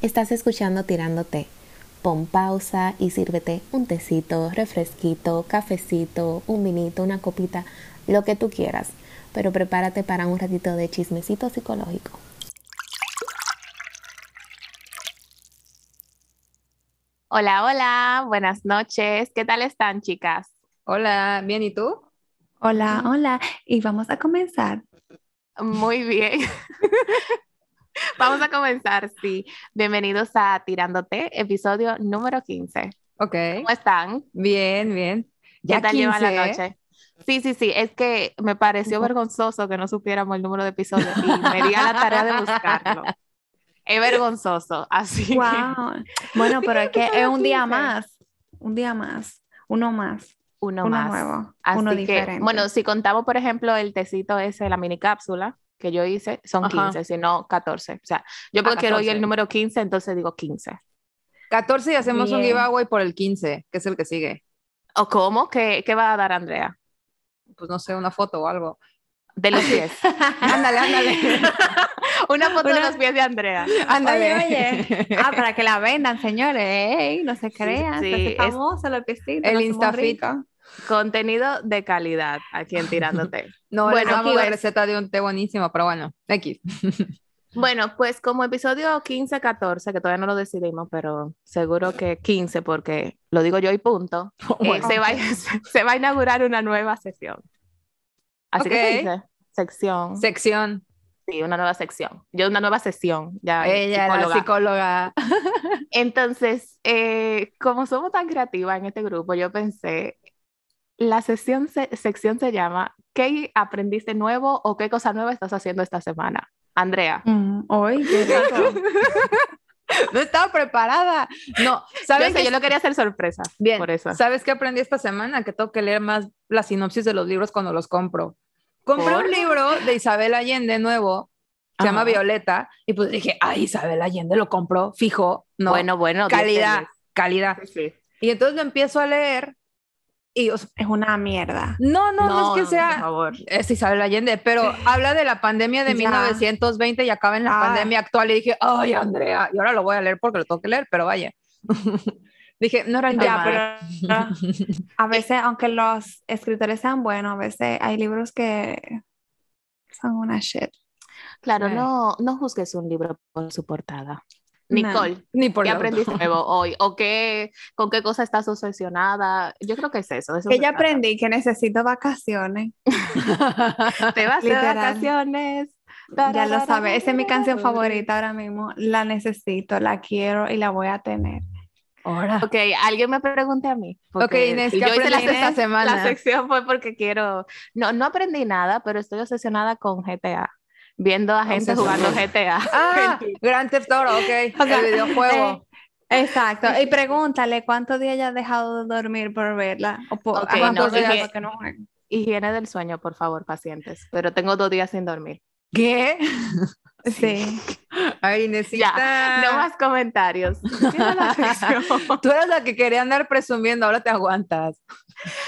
Estás escuchando Tirándote. Pon pausa y sírvete un tecito, refresquito, cafecito, un vinito, una copita, lo que tú quieras. Pero prepárate para un ratito de chismecito psicológico. Hola, hola, buenas noches. ¿Qué tal están, chicas? Hola, bien, ¿y tú? Hola, hola. Y vamos a comenzar. Muy bien. vamos a comenzar, sí. Bienvenidos a Tirándote, episodio número 15. Ok. ¿Cómo están? Bien, bien. ¿Qué tal la noche? Sí, sí, sí, es que me pareció vergonzoso que no supiéramos el número de episodios y me di a la tarea de buscarlo. Es vergonzoso, así. Wow. Bueno, pero es que es un día más, un día más, uno más. Uno, uno más. nuevo, Así uno que, diferente. bueno, si contamos, por ejemplo, el tecito ese, la mini cápsula que yo hice, son Ajá. 15, si no 14. O sea, yo porque quiero oír 14. el número 15, entonces digo 15. 14 y hacemos un Bien. giveaway por el 15, que es el que sigue. ¿O cómo? ¿Qué, qué va a dar Andrea? Pues no sé, una foto o algo. De los pies. Ándale, ándale. Una foto de Una- los pies de Andrea. ándale. Oye, oye. Ah, para que la vendan, señores. Ey, no se crean. sí, se hace es- famoso los piecitos. El no Instafit. Contenido de calidad aquí en Tirándote. No, Bueno, les damos la pues- receta de un té buenísimo, pero bueno, X. Bueno, pues como episodio 15-14, que todavía no lo decidimos, pero seguro que 15, porque lo digo yo y punto, eh, Bueno. se, va, se va a inaugurar una nueva sesión. Así que se dice, sección. Sección. Sí, una nueva sección. Yo una nueva sesión. Ya, Ella, la psicóloga. psicóloga. Entonces, eh, como somos tan creativas en este grupo, yo pensé, la sesión se- sección se llama ¿Qué aprendiste nuevo o qué cosa nueva estás haciendo esta semana? Andrea. Mm, qué rico. No estaba preparada. No, Yo ¿sabes sé, qué? yo lo quería hacer sorpresa. Bien, Por eso. ¿sabes qué aprendí esta semana? Que tengo que leer más la sinopsis de los libros cuando los compro. Compré ¿Por? un libro de Isabel Allende nuevo, se llama. Violeta, y pues dije, ay, Isabel Allende lo compró, fijo, no, Bueno, bueno. calidad, calidad. Sí, sí. Y entonces lo empiezo a leer, y, o sea, Es una mierda. no, no, no, es que por sea, favor. es Isabel Allende, pero habla de la pandemia de Ya. 1920 y acaba en la Ah. pandemia actual, y dije, ay, Andrea, y ahora lo voy a leer porque lo tengo que leer, pero vaya. dije, no era Ya, pero a veces, aunque los escritores sean buenos, a veces hay libros que son una shit. Claro, Sí. no, no juzgues un libro por su portada. Nicole, Ni por ¿qué aprendiste nuevo hoy? ¿O qué, con qué cosa estás obsesionada? Yo creo que es eso. eso Que ya trata. aprendí que necesito vacaciones. Te vas de vacaciones. Ya lo sabes, esa es mi canción favorita ahora mismo. La necesito, la quiero y la voy a tener. Ahora. Ok, alguien me pregunte a mí. porque Inés, si ¿qué yo hice la, esta se- semana? la sección fue porque quiero. No, no aprendí nada, pero estoy obsesionada con GTA. Viendo a gente jugando GTA. Ah, Grand Theft Auto, ok. O sea, el videojuego. eh, exacto. Y pregúntale cuántos días ya has dejado de dormir por verla. O por, no, verla no. Higiene del sueño, por favor, pacientes. Pero tengo dos días sin dormir. ¿Qué? Sí. Ay, Inesita. Ya, no más comentarios. Tú eras la que quería andar presumiendo, ahora te aguantas.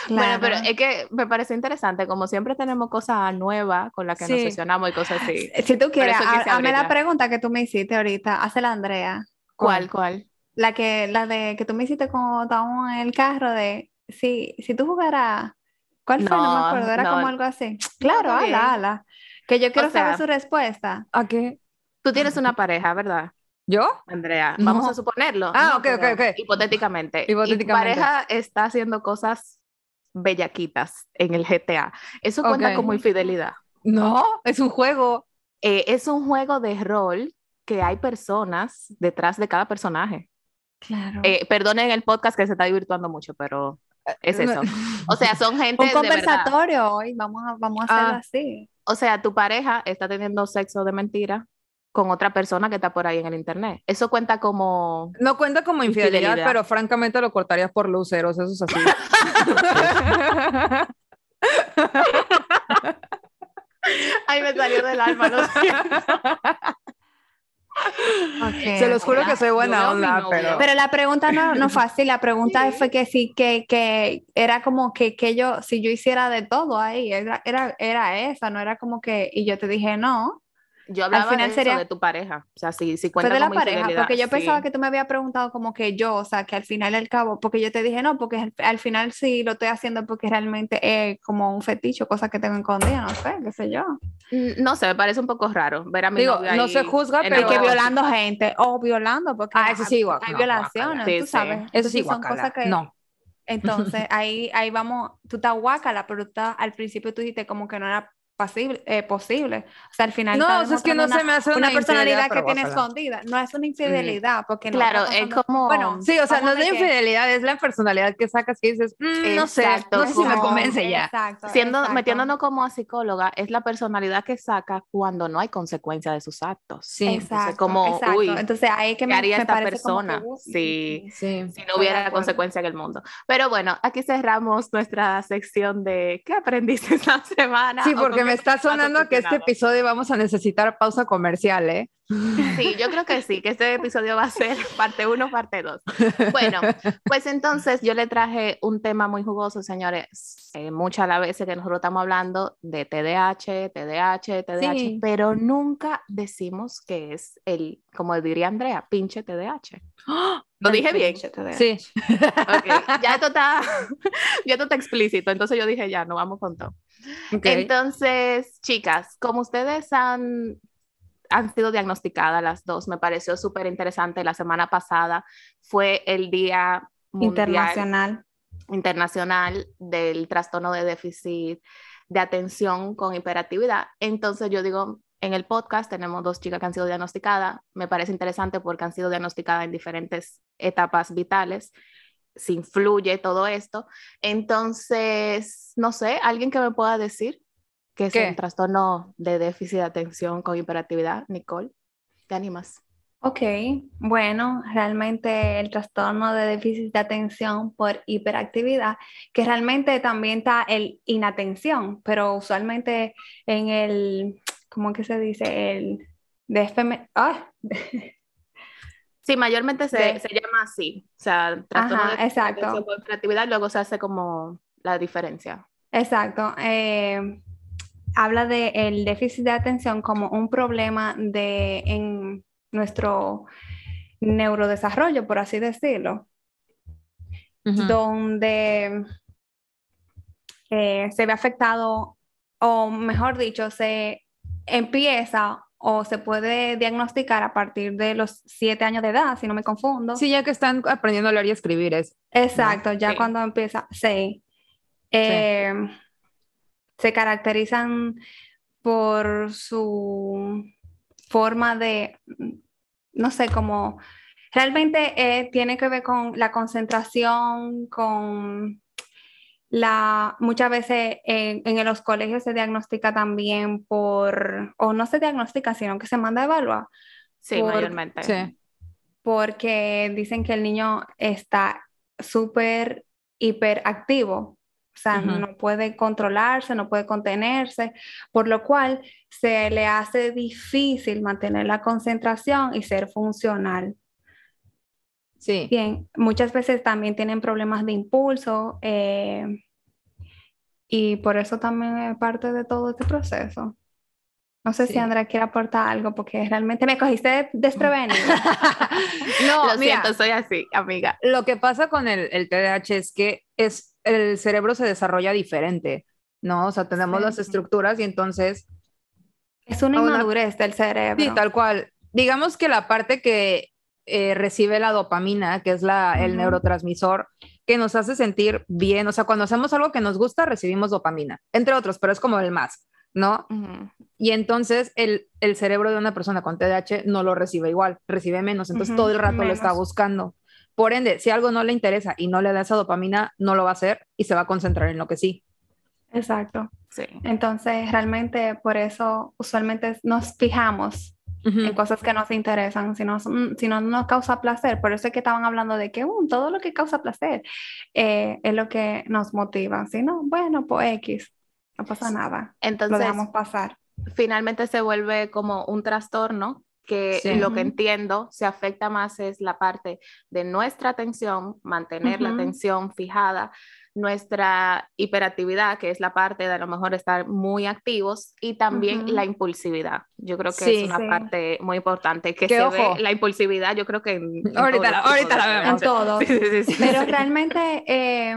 Bueno, pero es que me parece interesante, como siempre tenemos cosas nuevas con las que nos obsesionamos y cosas así. Si tú quieres, hazme la pregunta que tú me hiciste ahorita. Hazla Andrea. ¿Cuál, cuál? La que, la de que tú me hiciste cuando estábamos en el carro de si, si tú jugaras, ¿cuál fue? No, No, me acuerdo, era no. como algo así. Claro, ala, ala. Que yo quiero sea- saber su respuesta. ¿A qué? Tú tienes una pareja, ¿verdad? ¿Yo? Andrea, No. vamos a suponerlo. Ah, No, ok, ok, ok. Hipotéticamente. Y tu Hipotéticamente. pareja está haciendo cosas bellaquitas en el GTA. ¿Eso cuenta Ok. como infidelidad? No, es un juego. Eh, es un juego de rol que hay personas detrás de cada personaje. Claro. Eh, perdonen el podcast que se está divirtuando mucho, pero es eso. O sea, son gente Un de verdad. conversatorio hoy, vamos a, vamos a hacerlo Ah. así. O sea, tu pareja está teniendo sexo de mentira con otra persona que está por ahí en el internet. Eso cuenta como No cuenta como infidelidad, Infidelidad. pero francamente lo cortarías por luceros, eso es así. Ay, me salió del alma, lo siento. Se los juro que soy buena onda, pero... Pero la pregunta no, no fue así, la pregunta fue que sí, que, que era como que, que yo, si yo hiciera de todo ahí, era, era, era esa, no era como que, y yo te dije no, Yo hablaba final de, eso, sería- de tu pareja. O sea, si, si Fue cuenta de la pareja, porque yo pensaba sí. que tú me habías preguntado como que yo, o sea, que al final al cabo, porque yo te dije no, porque al, al final sí lo estoy haciendo porque realmente es como un fetiche, cosa que tengo escondida, no sé, qué sé yo. Mm, No sé, me parece un poco raro ver a mi Digo, novio no ahí se juzga, pero- que violando gente, o violando, porque Ah, eso sí, hay, guaca- hay no, violaciones. Sí, tú sí. sabes. Eso sí, son cosas que, No. entonces ahí, ahí vamos, tú estás guácala, pero tú estás- al principio tú dijiste como que no era pasible, eh, posible. O sea, al final No, está o sea, es que no demostrando se me hace una, una una personalidad que tiene escondida. No es una infidelidad, porque no Claro, es como... Bueno, Sí, o sea, no es la que- infidelidad, es la personalidad que sacas que dices, "Mm, no sé, Exacto, no sé si me como- convence ya. Exacto, Siendo, exacto. metiéndonos como a psicóloga, es la personalidad que saca cuando no hay consecuencia de sus actos. Sí, Exacto, como, exacto. uy, Entonces ahí que ¿Qué me, haría me esta como persona uy, si, sí. si no hubiera consecuencia en el mundo? Pero bueno, aquí cerramos nuestra sección de ¿qué aprendiste esta semana? Sí, porque me está sonando que este episodio vamos a necesitar pausa comercial, ¿eh? Sí, yo creo que sí, que este episodio va a ser parte 1, parte 2. Bueno, pues entonces yo le traje un tema muy jugoso, señores. Eh, muchas las veces que nosotros estamos hablando de TDAH, TDAH, TDAH, Sí. pero nunca decimos que es el, como diría Andrea, pinche TDAH. ¿Lo dije bien? Sí. Ok, ya esto está, ya esto está explícito, entonces yo dije ya, no vamos con todo. ok. Entonces, chicas, como ustedes han, han sido diagnosticadas las dos, me pareció súper interesante. La semana pasada fue el Día Mundial Internacional. Internacional del Trastorno de Déficit de Atención con Hiperactividad. Entonces, yo digo, en el podcast tenemos dos chicas que han sido diagnosticadas. Me parece interesante porque han sido diagnosticadas en diferentes etapas vitales se influye todo esto. Entonces, no sé, alguien que me pueda decir qué es el trastorno de déficit de atención con hiperactividad, Nicole. ¿Te animas? Ok, bueno, realmente el trastorno de déficit de atención por hiperactividad, que realmente también está el inatención, pero usualmente en el, ¿cómo que se dice? El DFM, ah, Sí, mayormente se, De- se llama así. O sea, Ajá, de de exacto. hiperactividad, luego se hace como la diferencia. Exacto. eh, habla de el déficit de atención como un problema de en nuestro neurodesarrollo, por así decirlo, donde eh, se ve afectado, o mejor dicho, se empieza o se puede diagnosticar a partir de los siete años de edad, si no me confundo. Sí, ya que están aprendiendo a leer y escribir es. Exacto, ya Sí. cuando empieza, sí. Eh, se caracterizan por su forma de, no sé, como realmente eh, tiene que ver con la concentración, con la, muchas veces en, en los colegios se diagnostica también por, o no se diagnostica, sino que se manda a evaluar Sí, Por- mayormente. Sí. porque dicen que el niño está súper hiperactivo, o sea, no puede controlarse, no puede contenerse, por lo cual se le hace difícil mantener la concentración y ser funcional. Sí. Bien, muchas veces también tienen problemas de impulso eh, y por eso también es parte de todo este proceso. No sé si Sí. Andrea quiere aportar algo porque realmente me cogiste desprevenida. No, Lo mira, siento, soy así, amiga. lo que pasa con el, el TDAH es que es, el cerebro se desarrolla diferente, ¿no? O sea, tenemos Sí. las estructuras y entonces, Es una inmadurez del cerebro. sí, tal cual. Digamos que la parte que eh, recibe la dopamina, que es la, el neurotransmisor, que nos hace sentir bien, o sea, cuando hacemos algo que nos gusta, recibimos dopamina, entre otros, pero es como el más, ¿no? Y entonces el, el cerebro de una persona con TDAH no lo recibe igual, recibe menos, entonces todo el rato lo está buscando. Por ende, si algo no le interesa y no le da esa dopamina, no lo va a hacer y se va a concentrar en lo que sí. Exacto. Sí. Entonces, realmente por eso usualmente nos fijamos en cosas que nos interesan, si no, si no nos causa placer. Por eso es que estaban hablando de que "Uh, todo lo que causa placer eh, es lo que nos motiva. Si no, bueno, pues X, no pasa nada. Lo Entonces, dejamos pasar. finalmente se vuelve como un trastorno que Sí. lo que entiendo se afecta más es la parte de nuestra atención, mantener la Ujú. atención fijada, nuestra hiperactividad, que es la parte de a lo mejor estar muy activos, y también la impulsividad. Yo creo que Sí. es una Sí. parte muy importante que se ojo. ve la impulsividad, yo creo que en, en Ahorita la- la vemos. En sí. Pero realmente, eh,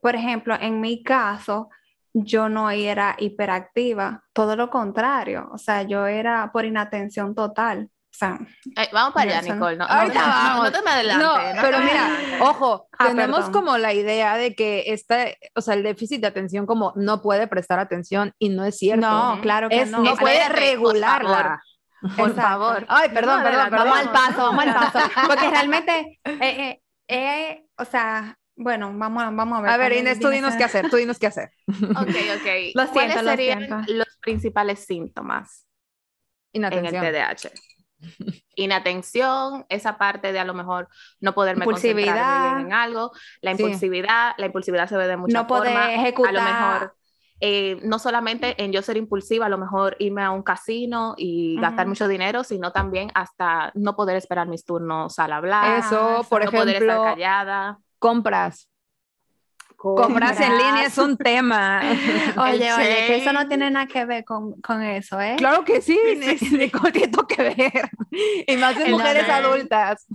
por ejemplo, en mi caso, yo no era hiperactiva, todo lo contrario, o sea, yo era por inatención total. O sea, Eh, vamos para allá. Nicole. No, Ahorita no, vamos. No, te me adelante. No, no pero mira, adelante. ojo, Ah, tenemos perdón. como la idea de que esta, o sea, el déficit de atención como no puede prestar atención y no es cierto. no, claro que es, no. no, puede espérate, por regularla. Por favor. Ay, perdón, No, perdón, perdón. Vamos al paso, vamos al paso. Porque realmente, eh, eh, eh, o sea, bueno, vamos, a- vamos a ver. A ver, Inés, tú dinos qué hacer, tú dinos qué hacer. Ok, ok. Lo siento, ¿Cuáles lo serían siento. los principales síntomas en el Inatención. TDAH? Inatención, esa parte de a lo mejor no poderme concentrar en algo, la Sí. impulsividad, la impulsividad se ve de muchas No poder formas. ejecutar. A lo mejor, eh, no solamente en yo ser impulsiva, a lo mejor irme a un casino y gastar Ujú. mucho dinero, sino también hasta no poder esperar mis turnos al hablar, Eso, por no poder estar ejemplo, callada. compras. Compras en línea es un tema. Oye, oye, que eso no tiene nada que ver con, con eso, ¿eh? Claro que sí, tiene todo que ver. Y más de mujeres adultas.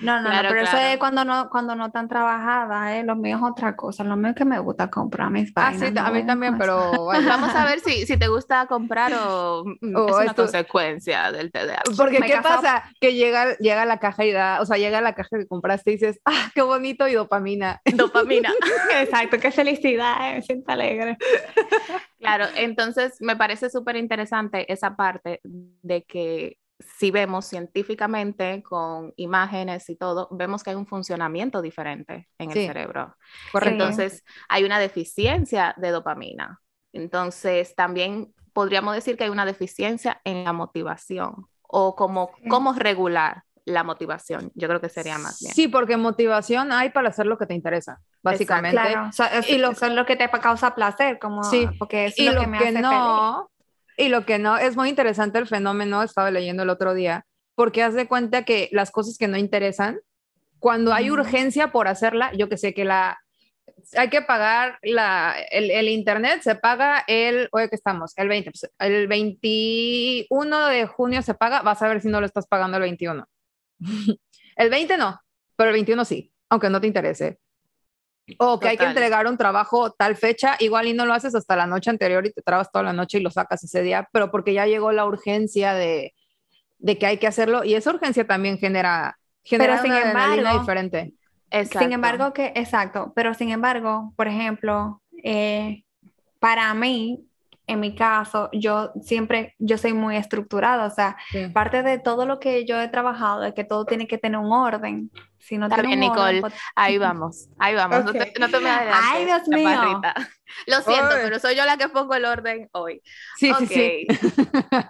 No, no, Claro, no, pero eso es cuando no, cuando no están trabajadas, ¿eh? Lo mío es otra cosa. Lo mío es que me gusta comprar mis Ah, vainas. sí, a mí también, pero. Vamos a ver si, si te gusta comprar o mm, O es una esto- consecuencia del TDAH. Porque Me ¿qué pasa? Que llega, llega a la caja y da, o sea, llega a la caja que compraste y dices, ah, qué bonito y dopamina. Dopamina. Exacto, qué felicidad, eh, me siento alegre. Claro, entonces me parece súper interesante esa parte de que si vemos científicamente con imágenes y todo, vemos que hay un funcionamiento diferente en el cerebro. Correcto. Entonces hay una deficiencia de dopamina. Entonces también podríamos decir que hay una deficiencia en la motivación o como cómo regular la motivación. Yo creo que sería más bien. Sí, porque motivación hay para hacer lo que te interesa, básicamente. Claro, so- es- Y lo- eso es lo que te causa placer, como, Sí, porque Y es lo lo que me que hace feliz. Y lo que no, es muy interesante el fenómeno, estaba leyendo el otro día, porque haz de cuenta que las cosas que no interesan, cuando hay urgencia por hacerla, yo que sé que la hay que pagar la, el, el internet, se paga el, oye, que estamos, el 20, pues, el 21 de junio se paga, vas a ver si no lo estás pagando el 21. el 20 no, pero el 21 sí, aunque no te interese. O que hay que Total. entregar un trabajo tal fecha, igual y no lo haces hasta la noche anterior y te trabas toda la noche y lo sacas ese día, pero porque ya llegó la urgencia de, de que hay que hacerlo y esa urgencia también genera, genera sin una embargo, diferente. Exacto. Sin embargo, que, exacto, pero sin embargo, por ejemplo, eh, para mí, en mi caso, yo siempre, yo soy muy estructurada, o sea, Sí. parte de todo lo que yo he trabajado es que todo tiene que tener un orden. Si no tiene un orden, Nicole. pues- Ahí vamos, ahí vamos. No, te, no te me adelantes, Ay, Dios mío. Lo siento, pero soy yo la que pongo el orden hoy. Sí, ok, sí, sí.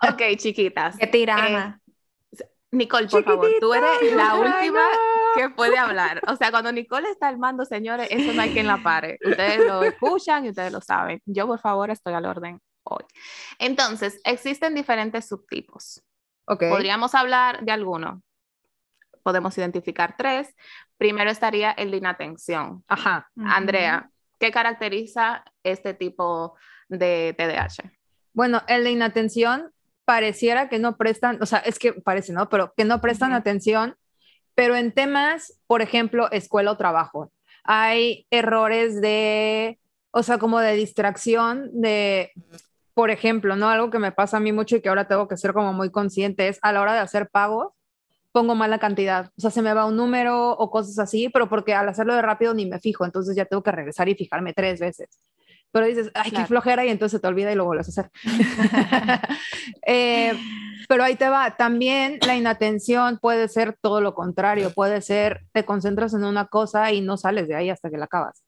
ok, chiquitas. Qué tirana. Nicole, por favor, tú eres la última que puede hablar. O sea, cuando Nicole está al mando, señores, eso no hay quien la pare. Ustedes lo escuchan y ustedes lo saben. Yo, por favor, estoy al orden hoy. Entonces, existen diferentes subtipos. Ok. Podríamos hablar de alguno. Podemos identificar tres. Primero estaría el de inatención. Ajá. Andrea, ¿qué caracteriza este tipo de TDAH? Bueno, el de inatención pareciera que no prestan, o sea, es que parece, ¿no? Pero que no prestan atención, pero en temas, por ejemplo, escuela o trabajo, hay errores de, o sea, como de distracción, de, por ejemplo, ¿no? Algo que me pasa a mí mucho y que ahora tengo que ser como muy consciente es a la hora de hacer pagos, pongo mal la cantidad, o sea, se me va un número o cosas así, pero porque al hacerlo de rápido ni me fijo, entonces ya tengo que regresar y fijarme tres veces. Pero dices, ay, Claro. qué flojera, y entonces se te olvida y lo vuelves a hacer. Eh, pero ahí te va. También la inatención puede ser todo lo contrario. Puede ser, te concentras en una cosa y no sales de ahí hasta que la acabas.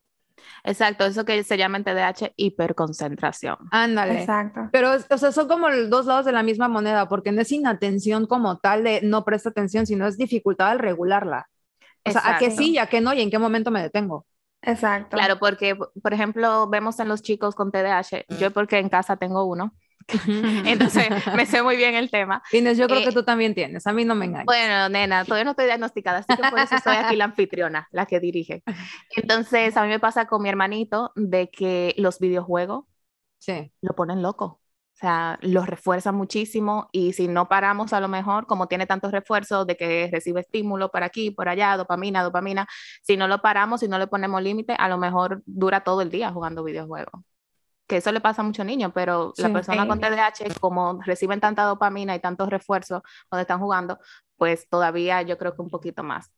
Exacto, eso que se llama en TDAH hiperconcentración. Ándale. Exacto. Pero, o sea, son como los dos lados de la misma moneda, porque no es inatención como tal de no presta atención, sino es dificultad al regularla. O sea, a qué Exacto. sí y a qué no y en qué momento me detengo. Exacto. Claro, porque, por ejemplo, vemos en los chicos con TDAH, yo porque en casa tengo uno, Entonces, me sé muy bien el tema. Inés, yo creo Eh, que tú también tienes, a mí no me engañas. Bueno, nena, todavía no estoy diagnosticada, así que por eso soy aquí la anfitriona, la que dirige. Entonces, a mí me pasa con mi hermanito de que los videojuegos sí. lo ponen loco. O sea, los refuerzan muchísimo y si no paramos a lo mejor, como tiene tantos refuerzos de que recibe estímulo por aquí, por allá, dopamina, dopamina, si no lo paramos, si no le ponemos límite, a lo mejor dura todo el día jugando videojuegos. Que eso le pasa a muchos niños, pero la Sí. persona con TDAH, como reciben tanta dopamina y tantos refuerzos cuando están jugando, pues todavía yo creo que un poquito más.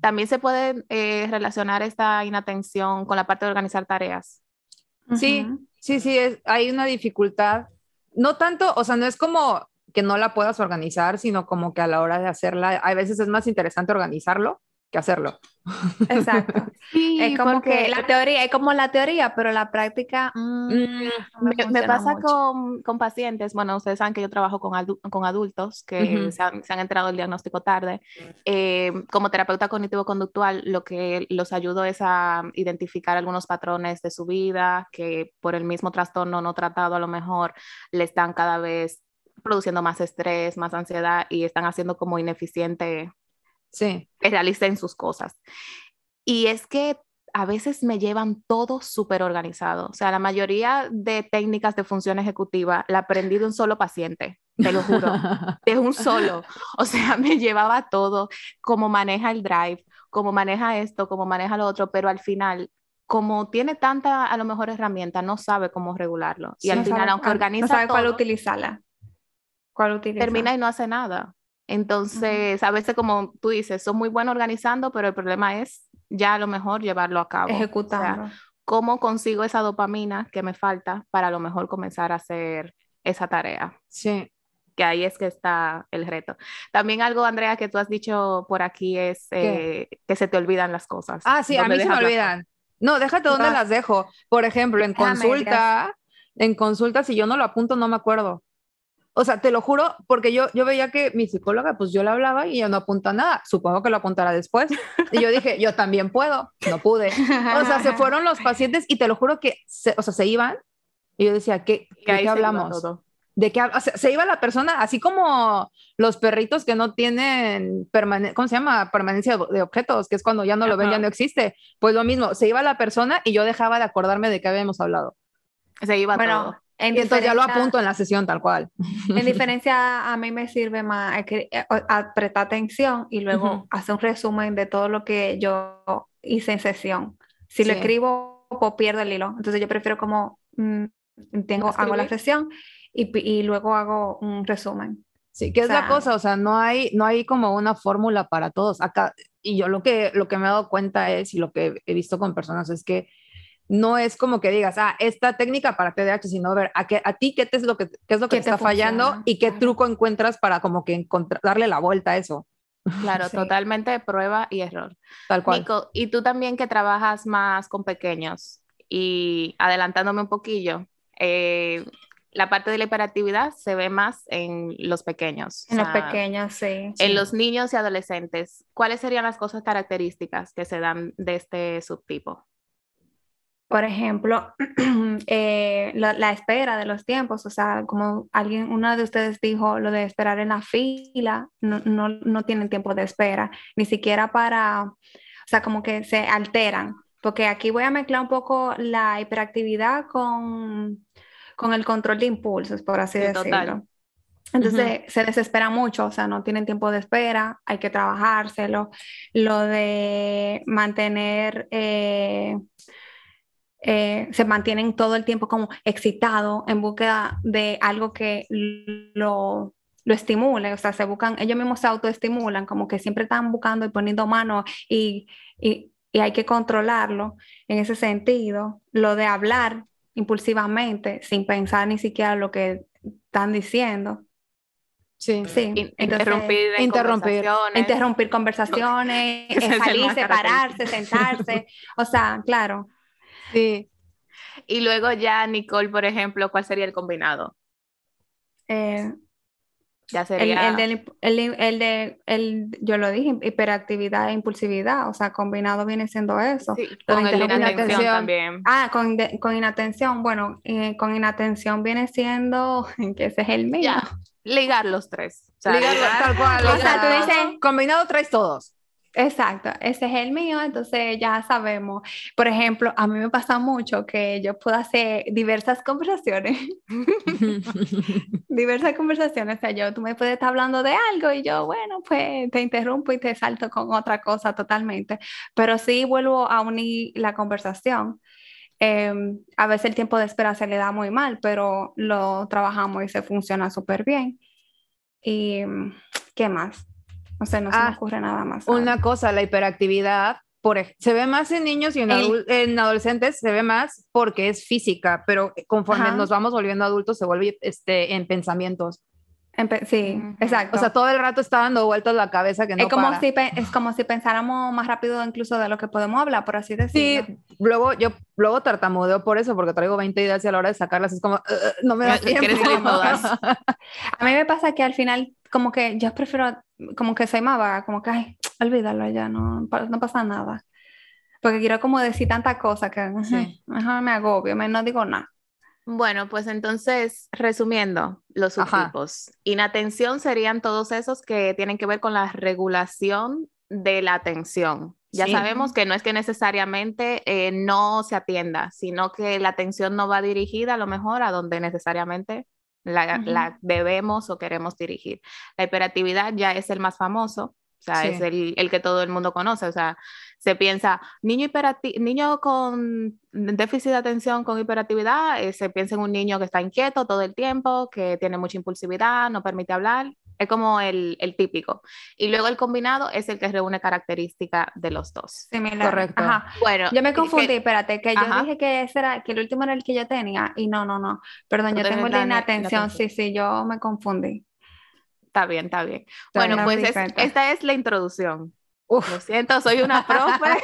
También se puede eh, relacionar esta inatención con la parte de organizar tareas. Sí, Ujú. sí, sí, es, hay una dificultad. No tanto, o sea, no es como que no la puedas organizar, sino como que a la hora de hacerla, a veces es más interesante organizarlo que hacerlo. Exacto. Sí, es como que la teoría, es como la teoría, pero la práctica mm, Mm, no Me, pasa con, con pacientes, bueno, ustedes saben que yo trabajo con, adu- con adultos que se, han, se han enterado del diagnóstico tarde. Eh, como terapeuta cognitivo-conductual, lo que los ayudo es a identificar algunos patrones de su vida que por el mismo trastorno no tratado a lo mejor le están cada vez produciendo más estrés, más ansiedad y están haciendo como ineficiente sí, que realicen sus cosas. Y es que a veces me llevan todo súper organizado. O sea, la mayoría de técnicas de función ejecutiva la aprendí de un solo paciente, te lo juro, de un solo. O sea, me llevaba todo, cómo maneja el drive, cómo maneja esto, cómo maneja lo otro, pero al final, como tiene tanta, a lo mejor, herramienta, no sabe cómo regularlo. Y No al final, sabe aunque cuál- organiza no sabe cuál todo, utilizarla. ¿Cuál utilizar? termina y no hace nada. Entonces, a veces como tú dices, son muy buenos organizando, pero el problema es ya a lo mejor llevarlo a cabo. O sea. ¿cómo consigo esa dopamina que me falta para a lo mejor comenzar a hacer esa tarea? sí. Que ahí es que está el reto. También algo, Andrea, que tú has dicho por aquí es eh, que se te olvidan las cosas. Ah, sí, a ¿Dónde mí se me las olvidan. No, déjate dónde Vas. las dejo. Por ejemplo, en Déjame, consulta, en consulta, si yo no lo apunto, no me acuerdo. O sea, te lo juro, porque yo, yo veía que mi psicóloga, pues yo le hablaba y ella no apunta nada. Supongo que lo apuntará después. Y yo dije, yo también puedo. No pude. O sea, se fueron los pacientes y te lo juro que, se, o sea, se iban. Y yo decía, ¿qué, Y ¿de qué hablamos? ¿De qué o sea, se iba la persona, así como los perritos que no tienen permane ¿cómo se llama? Permanencia de objetos, que es cuando ya no lo ven, ya no existe. Pues lo mismo, se iba la persona y yo dejaba de acordarme de qué habíamos hablado. Se iba Bueno, todo. En Y entonces ya lo apunto en la sesión tal cual. En diferencia, a mí me sirve más eh, prestar atención y luego Ujú. hacer un resumen de todo lo que yo hice en sesión. Si lo Sí. escribo, pues pierdo el hilo. Entonces yo prefiero como mm, tengo, hago la sesión y, y luego hago un resumen. Sí, que es O la sea- cosa, o sea, no hay, no hay como una fórmula para todos. Acá, y yo lo que, lo que me he dado cuenta es, y lo que he visto con personas, es que no es como que digas, ah, esta técnica para TDAH, sino ver a, qué, a ti qué, te es lo que, qué es lo que ¿Qué te está fallando funciona? y qué Claro. truco encuentras para como que encontrar- darle la vuelta a eso, Claro, Sí. totalmente prueba y error. tal cual. Nico, y tú también que trabajas más con pequeños y adelantándome un poquillo, eh, la parte de la hiperactividad se ve más en los pequeños. En o los pequeños, sí. En los niños y adolescentes, ¿cuáles serían las cosas características que se dan de este subtipo? Por ejemplo, eh, la, la espera de los tiempos, o sea, como alguien, una de ustedes dijo, lo de esperar en la fila, no, no, no tienen tiempo de espera, ni siquiera para, o sea, como que se alteran, porque aquí voy a mezclar un poco la hiperactividad con, con el control de impulsos, por así Sí, total. decirlo. Entonces se desespera mucho, o sea, no tienen tiempo de espera, hay que trabajárselo. Lo de mantener, eh, eh, se mantienen todo el tiempo como excitados en búsqueda de algo que lo, lo estimule, o sea, se buscan, ellos mismos se autoestimulan, como que siempre están buscando y poniendo mano y, y, y hay que controlarlo en ese sentido. Lo de hablar impulsivamente sin pensar ni siquiera lo que están diciendo. Sí. Sí, entonces, interrumpir, interrumpir. conversaciones. interrumpir conversaciones, salir, separarse, sentarse, o sea, claro. Sí. Y luego ya, Nicole, por ejemplo, ¿cuál sería el combinado? eh, Ya sería... El, el, el, el, de, el, yo lo dije, hiperactividad e impulsividad, o sea, combinado viene siendo eso. Sí, con el inatención también. Ah, con, con inatención, bueno, eh, con inatención viene siendo, que ese es el mío. Ya, ligar los tres. O sea, ligar, tal cual. O sea, tú dices... Combinado traes todos. Exacto, ese es el mío, entonces ya sabemos. Por ejemplo, a mí me pasa mucho que yo puedo hacer diversas conversaciones, diversas conversaciones, o sea, yo, tú me puedes estar hablando de algo y yo, bueno, pues te interrumpo y te salto con otra cosa totalmente, pero sí vuelvo a unir la conversación. Em, a veces el tiempo de espera se le da muy mal, pero lo trabajamos y se funciona súper bien. ¿Y qué más? O sea, no se me ah, ocurre nada más. Una cosa, la hiperactividad, por, se ve más en niños y en, en, adolescentes se ve más porque es física, pero conforme nos vamos volviendo adultos se vuelve este, en pensamientos sí, exacto. O sea, todo el rato está dando vueltas la cabeza que no es como para. Si es como si pensáramos más rápido incluso de lo que podemos hablar, por así decirlo. Sí, luego yo luego tartamudeo por eso, porque traigo 20 ideas y a la hora de sacarlas es como, no me da tiempo. a mí me pasa que al final como que yo prefiero, como que soy más vaga, como que, ay, olvídalo ya, no, no pasa nada. Porque quiero como decir tanta cosa que mejor me agobio, me, no digo nada. Bueno, pues entonces, resumiendo los subtipos, inatención serían todos esos que tienen que ver con la regulación de la atención. Ya sabemos que no es que necesariamente eh, no se atienda, sino que la atención no va dirigida a lo mejor a donde necesariamente la, la debemos o queremos dirigir. La hiperactividad ya es el más famoso, o sea, es el, el, que todo el mundo conoce. O sea, se piensa, niño, niño con déficit de atención con hiperactividad, eh, se piensa en un niño que está inquieto todo el tiempo, que tiene mucha impulsividad, no permite hablar. Es como el, el típico. Y luego el combinado es el que reúne características de los dos. Similar. Correcto. Bueno, yo me confundí, espérate, que yo dije que ese era, que el último era el que yo tenía, y no, no, no. Perdón, yo tengo la inatención, sí, sí, yo me confundí. Está bien, está bien. bueno, pues esta es la introducción. Lo siento, soy una profe.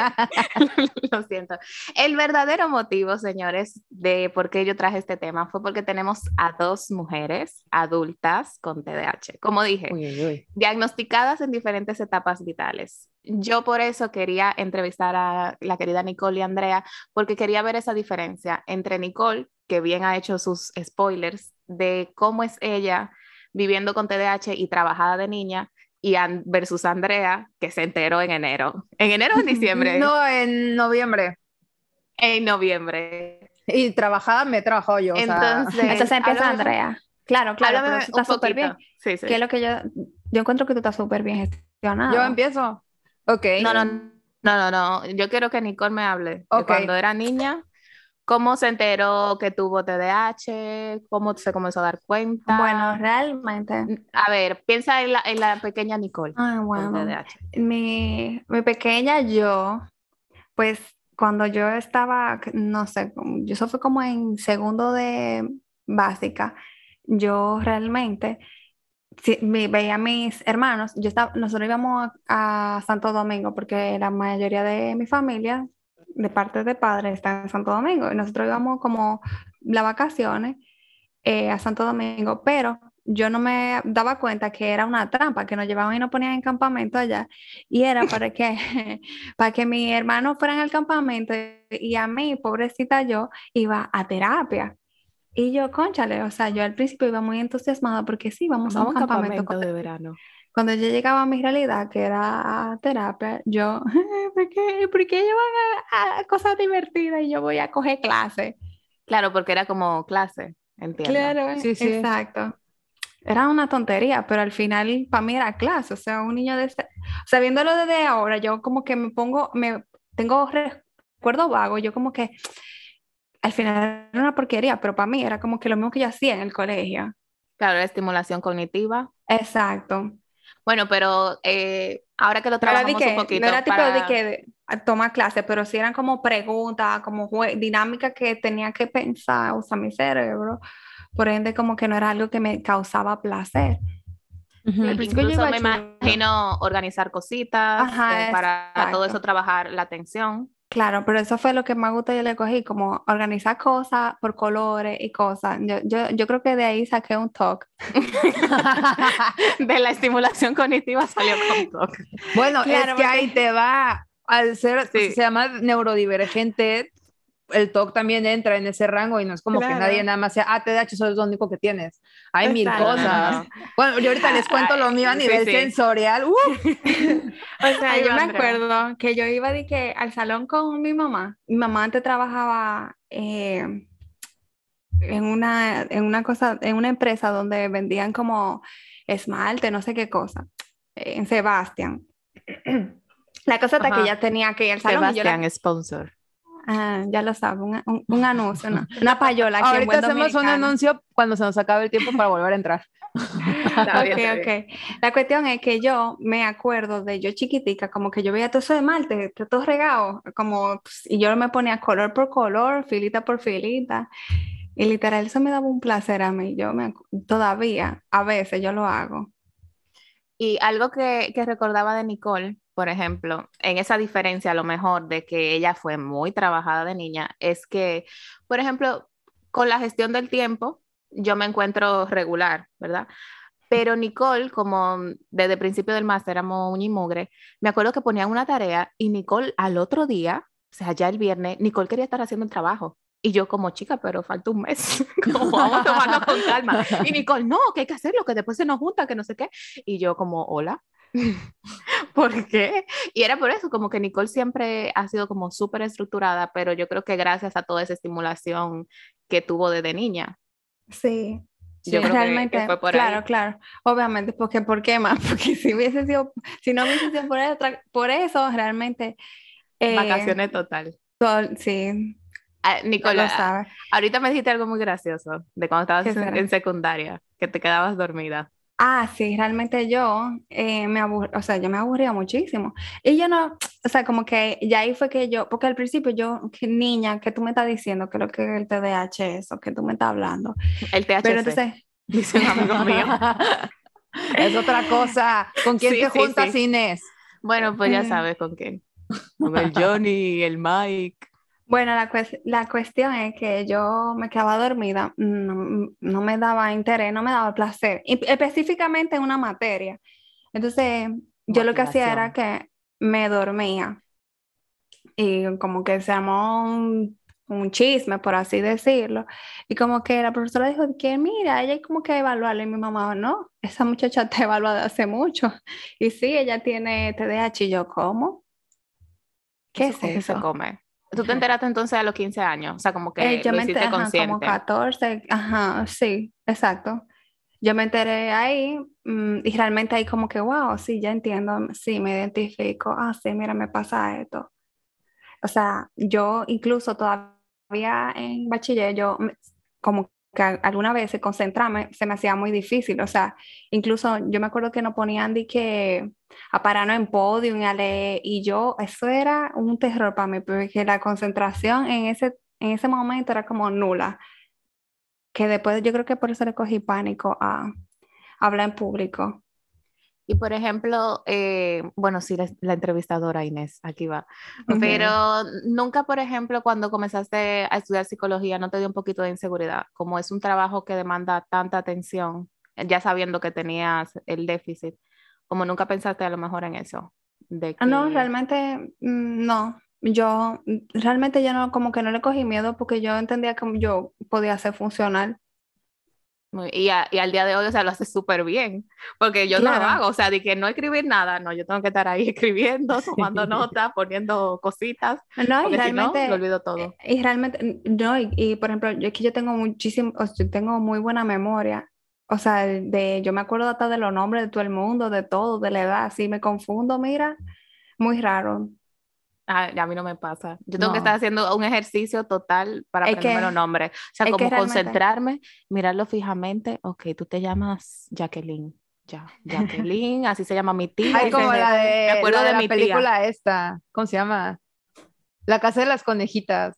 Lo siento. El verdadero motivo, señores, de por qué yo traje este tema fue porque tenemos a dos mujeres adultas con TDAH. Como dije, diagnosticadas en diferentes etapas vitales. Yo por eso quería entrevistar a la querida Nicole y Andrea, porque quería ver esa diferencia entre Nicole, que bien ha hecho sus spoilers, de cómo es ella viviendo con TDAH y trabajada de niña, y versus Andrea, que se enteró en enero. ¿En enero o en diciembre? No, en noviembre. En noviembre. Y trabajada me trabajo yo. Entonces, entonces empieza Andrea. Claro, claro, pero tú estás súper bien. Sí, sí. Que es lo que yo, yo encuentro que tú estás súper bien gestionado. Yo empiezo. Ok. No, no, no, no, no. Yo quiero que Nicole me hable. Okay. cuando era niña, ¿Cómo se enteró que tuvo TDAH? ¿Cómo se comenzó a dar cuenta? Bueno, realmente. A ver, piensa en la, en la pequeña Nicole. Ah, bueno. Mi, mi pequeña yo, pues cuando yo estaba, no sé, eso fue como en segundo de básica, yo realmente me, veía a mis hermanos, yo estaba, nosotros íbamos a, a Santo Domingo porque la mayoría de mi familia de parte de padres está en Santo Domingo y nosotros íbamos como las vacaciones eh, a Santo Domingo, pero yo no me daba cuenta que era una trampa, que nos llevaban y nos ponían en campamento allá y era para que, para que mis hermanos fueran al campamento y a mí, pobrecita yo, iba a terapia. Y yo, conchale, o sea, yo al principio iba muy entusiasmada porque sí, vamos, a un campamento, de verano. Cuando yo llegaba a mi realidad, que era terapia, yo, ¿por qué, ¿por qué ellos van a, cosas divertidas y yo voy a coger clase? Claro, porque era como clase, entiendo. Claro, sí, sí. exacto. Era una tontería, pero al final para mí era clase, o sea, un niño de... Este... O sea, viéndolo desde ahora, yo como que me pongo, me tengo recuerdo vago, yo como que al final era una porquería, pero para mí era como que lo mismo que yo hacía en el colegio. Claro, la estimulación cognitiva. Exacto. Bueno, pero eh, ahora que lo trabajamos un poquito. No era tipo de que toma clase, pero sí eran como preguntas, como dinámicas que tenía que pensar, usar mi cerebro. Por ende, como que no era algo que me causaba placer. Incluso me imagino organizar cositas eh, para todo eso trabajar la atención. Claro, pero eso fue lo que más gusto yo le cogí, como organizar cosas por colores y cosas. Yo, yo, yo creo que de ahí saqué un talk. de la estimulación cognitiva salió con talk. Bueno, Claro, es que ahí te va, al ser, Sí. se llama neurodivergente, el TOC también entra en ese rango y no es como que nadie nada más sea, ah, TDAH, eso es lo único que tienes. Hay mil cosas. Bueno, yo ahorita les cuento lo mío a nivel sí. sensorial. ¡uh! O sea, yo me acuerdo que yo iba de que al salón con mi mamá. Mi mamá antes trabajaba eh, en una, en una cosa, en una empresa donde vendían como esmalte, no sé qué cosa, en Sebastián. La cosa está que ella tenía que ir al salón y yo la- Sebastián, sponsor. Ah, ya lo sabe, un, un- un anuncio, una, una payola aquí en Ahorita buen hacemos un anuncio cuando se nos acabe el tiempo para volver a entrar. Está bien, Ok, está bien. ok. La cuestión es que yo me acuerdo de yo chiquitica, como que yo veía todo eso de malte, todo regado, como, pues, y yo me ponía color por color, filita por filita, y literal eso me daba un placer a mí, yo me, todavía, a veces yo lo hago. Y algo que, que recordaba de Nicole, por ejemplo, en esa diferencia a lo mejor de que ella fue muy trabajada de niña, es que, por ejemplo, con la gestión del tiempo, yo me encuentro regular, ¿verdad? Pero Nicole, como desde el principio del máster éramos y mugre, me acuerdo que ponían una tarea y Nicole al otro día, o sea, ya el viernes, Nicole quería estar haciendo el trabajo. Y yo como chica, pero falta un mes, como vamos a tomarlo con calma. Y Nicole, no, que hay que hacerlo, que después se nos junta, que no sé qué. Y yo como, hola, ¿por qué? Y era por eso, como que Nicole siempre ha sido como súper estructurada, pero yo creo que gracias a toda esa estimulación que tuvo desde niña. Sí, Yo creo que- que realmente, fue por claro, ahí. claro, obviamente, porque ¿por qué más? Porque si hubiese sido, si no hubiese sido por, por eso, realmente... eh, Vacaciones total. todo- sí, Ah, lo ah, ahorita me dijiste algo muy gracioso de cuando estabas ¿Qué en, en secundaria, que te quedabas dormida. Ah, sí, realmente yo eh, me aburría, o sea, yo me aburría muchísimo. Y yo no, o sea, como que ya ahí fue que yo, porque al principio yo, que niña, que tú me estás diciendo que lo que el TDAH es, o que tú me estás hablando. El THC, Pero entonces, dice un amigo mío. es otra cosa. ¿Con quién Sí, te sí, juntas, sí. Inés? Bueno, pues ya sabes con quién. Con el Johnny, el Mike. Bueno, la, cues- la cuestión es que yo me quedaba dormida, no, no me daba interés, no me daba placer, y específicamente en una materia. Entonces, yo lo que hacía era que me dormía y como que se armó un, un chisme, por así decirlo, y como que la profesora dijo que mira, ella hay como que evaluarla y mi mamá, no, esa muchacha te evaluada hace mucho, y sí, ella tiene TDAH, y yo, ¿cómo? ¿Qué Eso es se eso? come. ¿Tú te enteraste entonces a los 15 años? O sea, como que Eh, yo lo me enteré, ajá, como consciente. 14, ajá, sí, exacto. Yo me enteré ahí mm, y realmente ahí como que, wow, sí, ya entiendo, sí, me identifico, ah, sí, mira, me pasa esto. O sea, yo incluso todavía en bachiller, yo como que alguna vez concentrarme se me hacía muy difícil. O sea, incluso yo me acuerdo que nos ponían de que a pararnos en podio y a leer, y yo, eso era un terror para mí, porque la concentración en ese, en ese momento era como nula. Que después yo creo que por eso le cogí pánico a hablar en público. Y por ejemplo, eh, bueno, sí, la, la entrevistadora Inés, aquí va. Ujú. Pero nunca, por ejemplo, cuando comenzaste a estudiar psicología, ¿no te dio un poquito de inseguridad? Como es un trabajo que demanda tanta atención, ya sabiendo que tenías el déficit, como nunca pensaste a lo mejor en eso. De Ah, No, que- realmente mm, no. Yo mm, realmente yo no, como que no le cogí miedo porque yo entendía que yo podía ser funcional. Muy- Y, a- y al día de hoy, o sea, lo haces súper bien, porque yo no Claro. lo hago, o sea, de que no escribir nada, no, yo tengo que estar ahí escribiendo, tomando notas, poniendo cositas, No, y porque si no, realmente, lo olvido todo. y realmente, no, y, y, por ejemplo, yo es que yo tengo muchísimo, o sea, yo tengo muy buena memoria. O sea, de, yo me acuerdo hasta de los nombres de todo el mundo, de todo, de la edad, si me confundo, mira, muy raro. Ah, a mí no me pasa. Yo tengo que No. estar haciendo un ejercicio total para Es aprenderme que- los nombres. O sea, que como realmente- concentrarme, mirarlo fijamente. Ok, tú te llamas Jacqueline. Ya, Jacqueline, así se llama mi tía. Ay, como la de, me acuerdo la de de la mi tía. película esta. ¿Cómo se llama? La casa de las conejitas.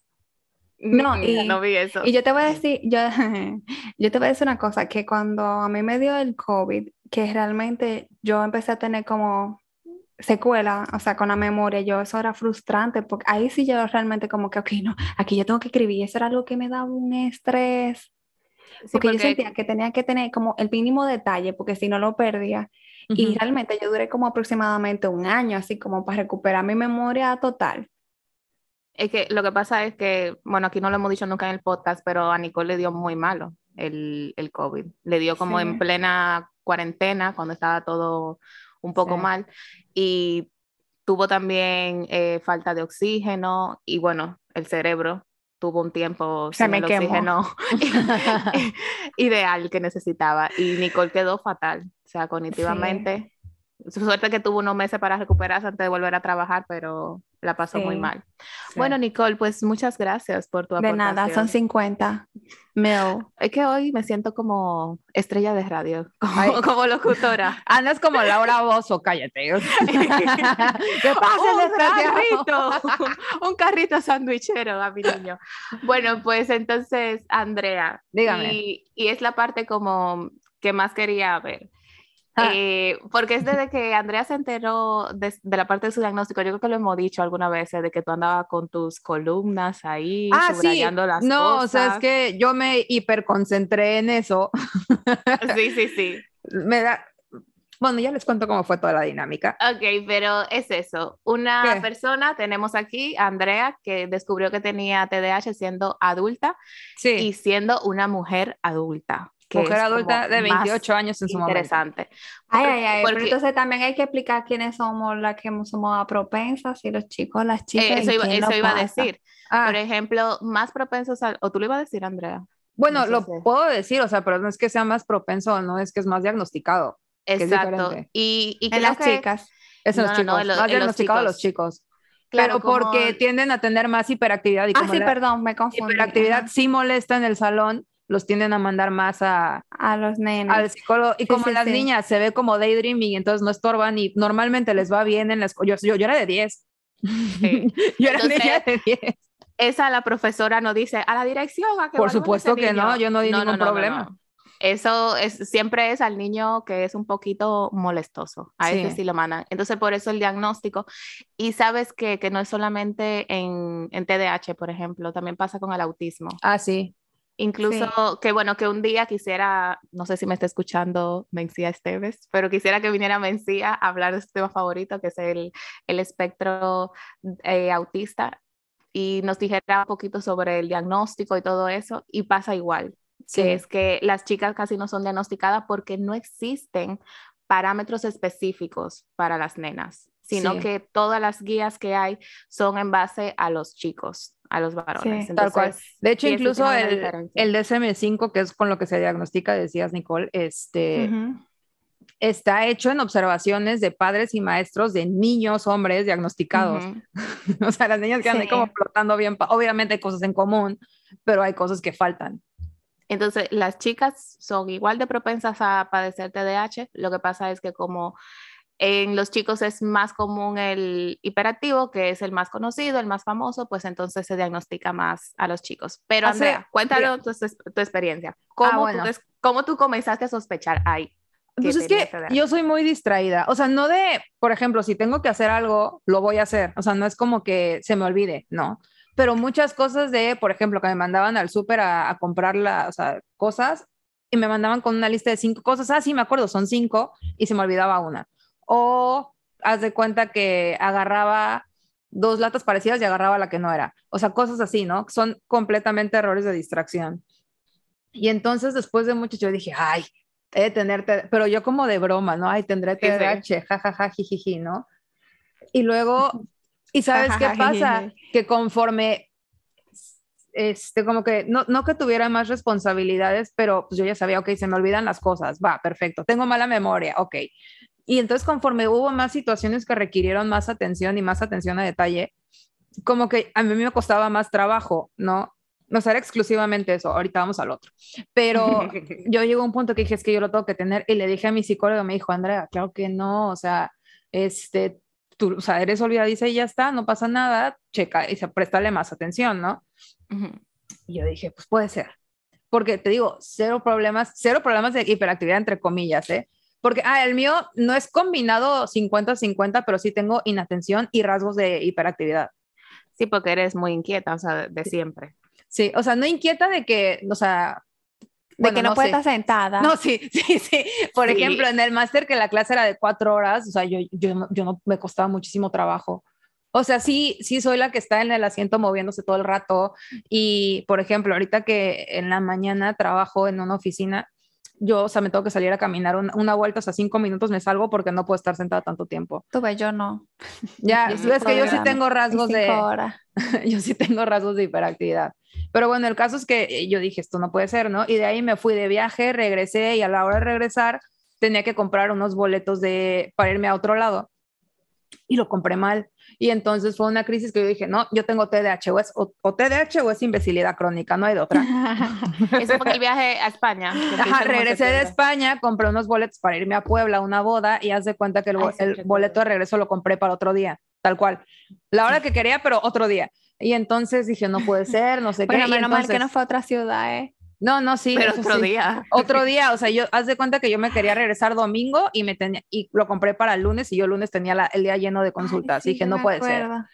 No, Mm, y- no vi eso. Y yo te voy a decir, yo, yo te voy a decir una cosa, que cuando a mí me dio el COVID, que realmente yo empecé a tener como secuela, o sea, con la memoria, yo eso era frustrante, porque ahí sí yo realmente como que, ok, no, aquí yo tengo que escribir, eso era algo que me daba un estrés, porque, yo sentía que tenía que tener como el mínimo detalle, porque si no lo perdía, y realmente yo duré como aproximadamente un año, así como para recuperar mi memoria total. Es que lo que pasa es que, bueno, aquí no lo hemos dicho nunca en el podcast, pero a Nicole le dio muy malo el, el COVID. Le dio como en plena cuarentena, cuando estaba todo un poco mal, y tuvo también eh, falta de oxígeno y bueno, el cerebro tuvo un tiempo sin el oxígeno ideal que necesitaba y Nicole quedó fatal, o sea, cognitivamente. Su suerte que tuvo unos meses para recuperarse antes de volver a trabajar, pero la pasó muy mal. Bueno, Nicole, pues muchas gracias por tu aportación. De nada, son 50 mil. Es que hoy me siento como estrella de radio, como, locutora. Andas como Laura Bozo, cállate. ¿Qué pasa un carrito, un carrito sandwichero a mi niño. Bueno, pues entonces, Andrea, dígame. Y, y es la parte como que más quería ver. Ah. Eh, porque es desde que Andrea se enteró de, la parte de su diagnóstico, yo creo que lo hemos dicho alguna vez, de que tú andabas con tus columnas ahí, ah, subrayando las no, cosas. No, o sea, es que yo me hiperconcentré en eso. sí, sí, sí. me da, bueno, ya les cuento cómo fue toda la dinámica. Ok, pero es eso. Una persona, tenemos aquí, Andrea, que descubrió que tenía TDAH siendo adulta sí. y siendo una mujer adulta mujer adulta de 28 años en su interesante. Ay, ay, ay, pero entonces también hay que explicar quiénes somos las que somos propensas y los chicos, las chicas. Eh, eso, iba, a decir. Ah. Por ejemplo, más propensos a, o tú lo ibas a decir, Andrea. Bueno, lo puedo decir, o sea, pero no es que sea más propenso, no es que es más diagnosticado. Exacto. y, y en las chicas. Es en los chicos, más diagnosticado los chicos. Claro, pero porque tienden a tener más hiperactividad. Y ah, sí, perdón, me confundí. Hiperactividad sí molesta en el salón, los tienden a mandar más a, a los nenes. Al psicólogo. Y como las niñas se ve como daydreaming, entonces no estorban y normalmente les va bien en la escuela. Yo, yo, era de 10. yo era niña de 10. Esa la profesora no dice a la dirección. A que Por supuesto que no, yo no di ningún problema. Eso es, siempre es al niño que es un poquito molestoso, a ese sí lo mandan. Entonces, por eso el diagnóstico. Y sabes que, que no es solamente en, en TDAH, por ejemplo, también pasa con el autismo. Ah, sí. Incluso que bueno, que un día quisiera, no sé si me está escuchando Mencía Esteves, pero quisiera que viniera Mencía a hablar de su tema favorito, que es el, el espectro eh, autista, y nos dijera un poquito sobre el diagnóstico y todo eso, y pasa igual, que es que las chicas casi no son diagnosticadas porque no existen parámetros específicos para las nenas, sino que todas las guías que hay son en base a los chicos a los varones. tal cual. De hecho, incluso el, el, DSM-5, que es con lo que se diagnostica, decías, Nicole, este, está hecho en observaciones de padres y maestros de niños, hombres diagnosticados. o sea, las niñas que andan como flotando bien, obviamente hay cosas en común, pero hay cosas que faltan. Entonces, las chicas son igual de propensas a padecer TDAH. Lo que pasa es que como en los chicos es más común el hiperactivo, que es el más conocido, el más famoso, pues entonces se diagnostica más a los chicos. Pero Andrea, cuéntanos tu, experiencia. ¿Cómo, ah, tú, ¿Cómo tú comenzaste a sospechar ahí? Pues es que yo soy muy distraída, o sea, no de, por ejemplo, si tengo que hacer algo, lo voy a hacer, o sea, no es como que se me olvide, no, pero muchas cosas de, por ejemplo, que me mandaban al súper a, comprar las cosas y me mandaban con una lista de cinco cosas, ah, sí, me acuerdo, son cinco y se me olvidaba una o haz de cuenta que agarraba dos latas parecidas y agarraba la que no era. O sea, cosas así, ¿no? Son completamente errores de distracción. Y entonces después de mucho yo dije, ay, he de tenerte, pero yo como de broma, ¿no? Ay, tendré TDAH, jajaja, jijiji, ¿no? Y luego, ¿y sabes qué pasa? Que conforme, este, como que, no, no que tuviera más responsabilidades, pero pues yo ya sabía, ok, se me olvidan las cosas, va, perfecto, tengo mala memoria, ok, y entonces conforme hubo más situaciones que requirieron más atención y más atención a detalle, como que a mí me costaba más trabajo, ¿no? No era exclusivamente eso, ahorita vamos al otro. Pero yo llegó a un punto que dije, es que yo lo tengo que tener y le dije a mi psicólogo, me dijo, Andrea, claro que no, o sea, este, tú, o sea, eres olvidadiza y ya está, no pasa nada, checa y se préstale más atención, ¿no? Y yo dije, pues puede ser. Porque te digo, cero problemas, cero problemas de hiperactividad entre comillas, ¿eh? Porque, ah, el mío no es combinado 50-50, pero sí tengo inatención y rasgos de hiperactividad. Sí, porque eres muy inquieta, o sea, de siempre. Sí, o sea, no inquieta de que, o sea, De bueno, que no, no puede estar sentada. No, sí, sí, sí. Por Sí. ejemplo, en el máster que la clase era de cuatro horas, o sea, yo, yo, yo no me costaba muchísimo trabajo. O sea, sí, sí soy la que está en el asiento moviéndose todo el rato. Y, por ejemplo, ahorita que en la mañana trabajo en una oficina, yo, o sea, me tengo que salir a caminar una, una vuelta, o sea, cinco minutos me salgo porque no puedo estar sentada tanto tiempo. Tú ves, yo no. Ya, ves que yo sí tengo rasgos de, horas. yo sí tengo rasgos de hiperactividad. Pero bueno, el caso es que eh, yo dije, esto no puede ser, ¿no? Y de ahí me fui de viaje, regresé y a la hora de regresar tenía que comprar unos boletos de, para irme a otro lado. Y lo compré mal. Y entonces fue una crisis que yo dije, no, yo tengo TDAH, o es o, o TDAH o es imbecilidad crónica, no hay de otra. Eso fue el viaje a España. Ajá, regresé de. España, compré unos boletos para irme a Puebla a una boda y haz de cuenta que el, Ay, el boleto de regreso lo compré para otro día, tal cual. La hora que quería, pero otro día. Y entonces dije, no puede ser, no sé Bueno, qué. y menos mal que no fue a otra ciudad, ¿eh? No, no, sí. Pero otro sí. día. Otro día, o sea, yo, haz de cuenta que yo me quería regresar domingo y me tenía, y lo compré para el lunes y yo el lunes tenía la- el día lleno de consultas. Ay, sí, y dije, yo no puede ser. acuerdo.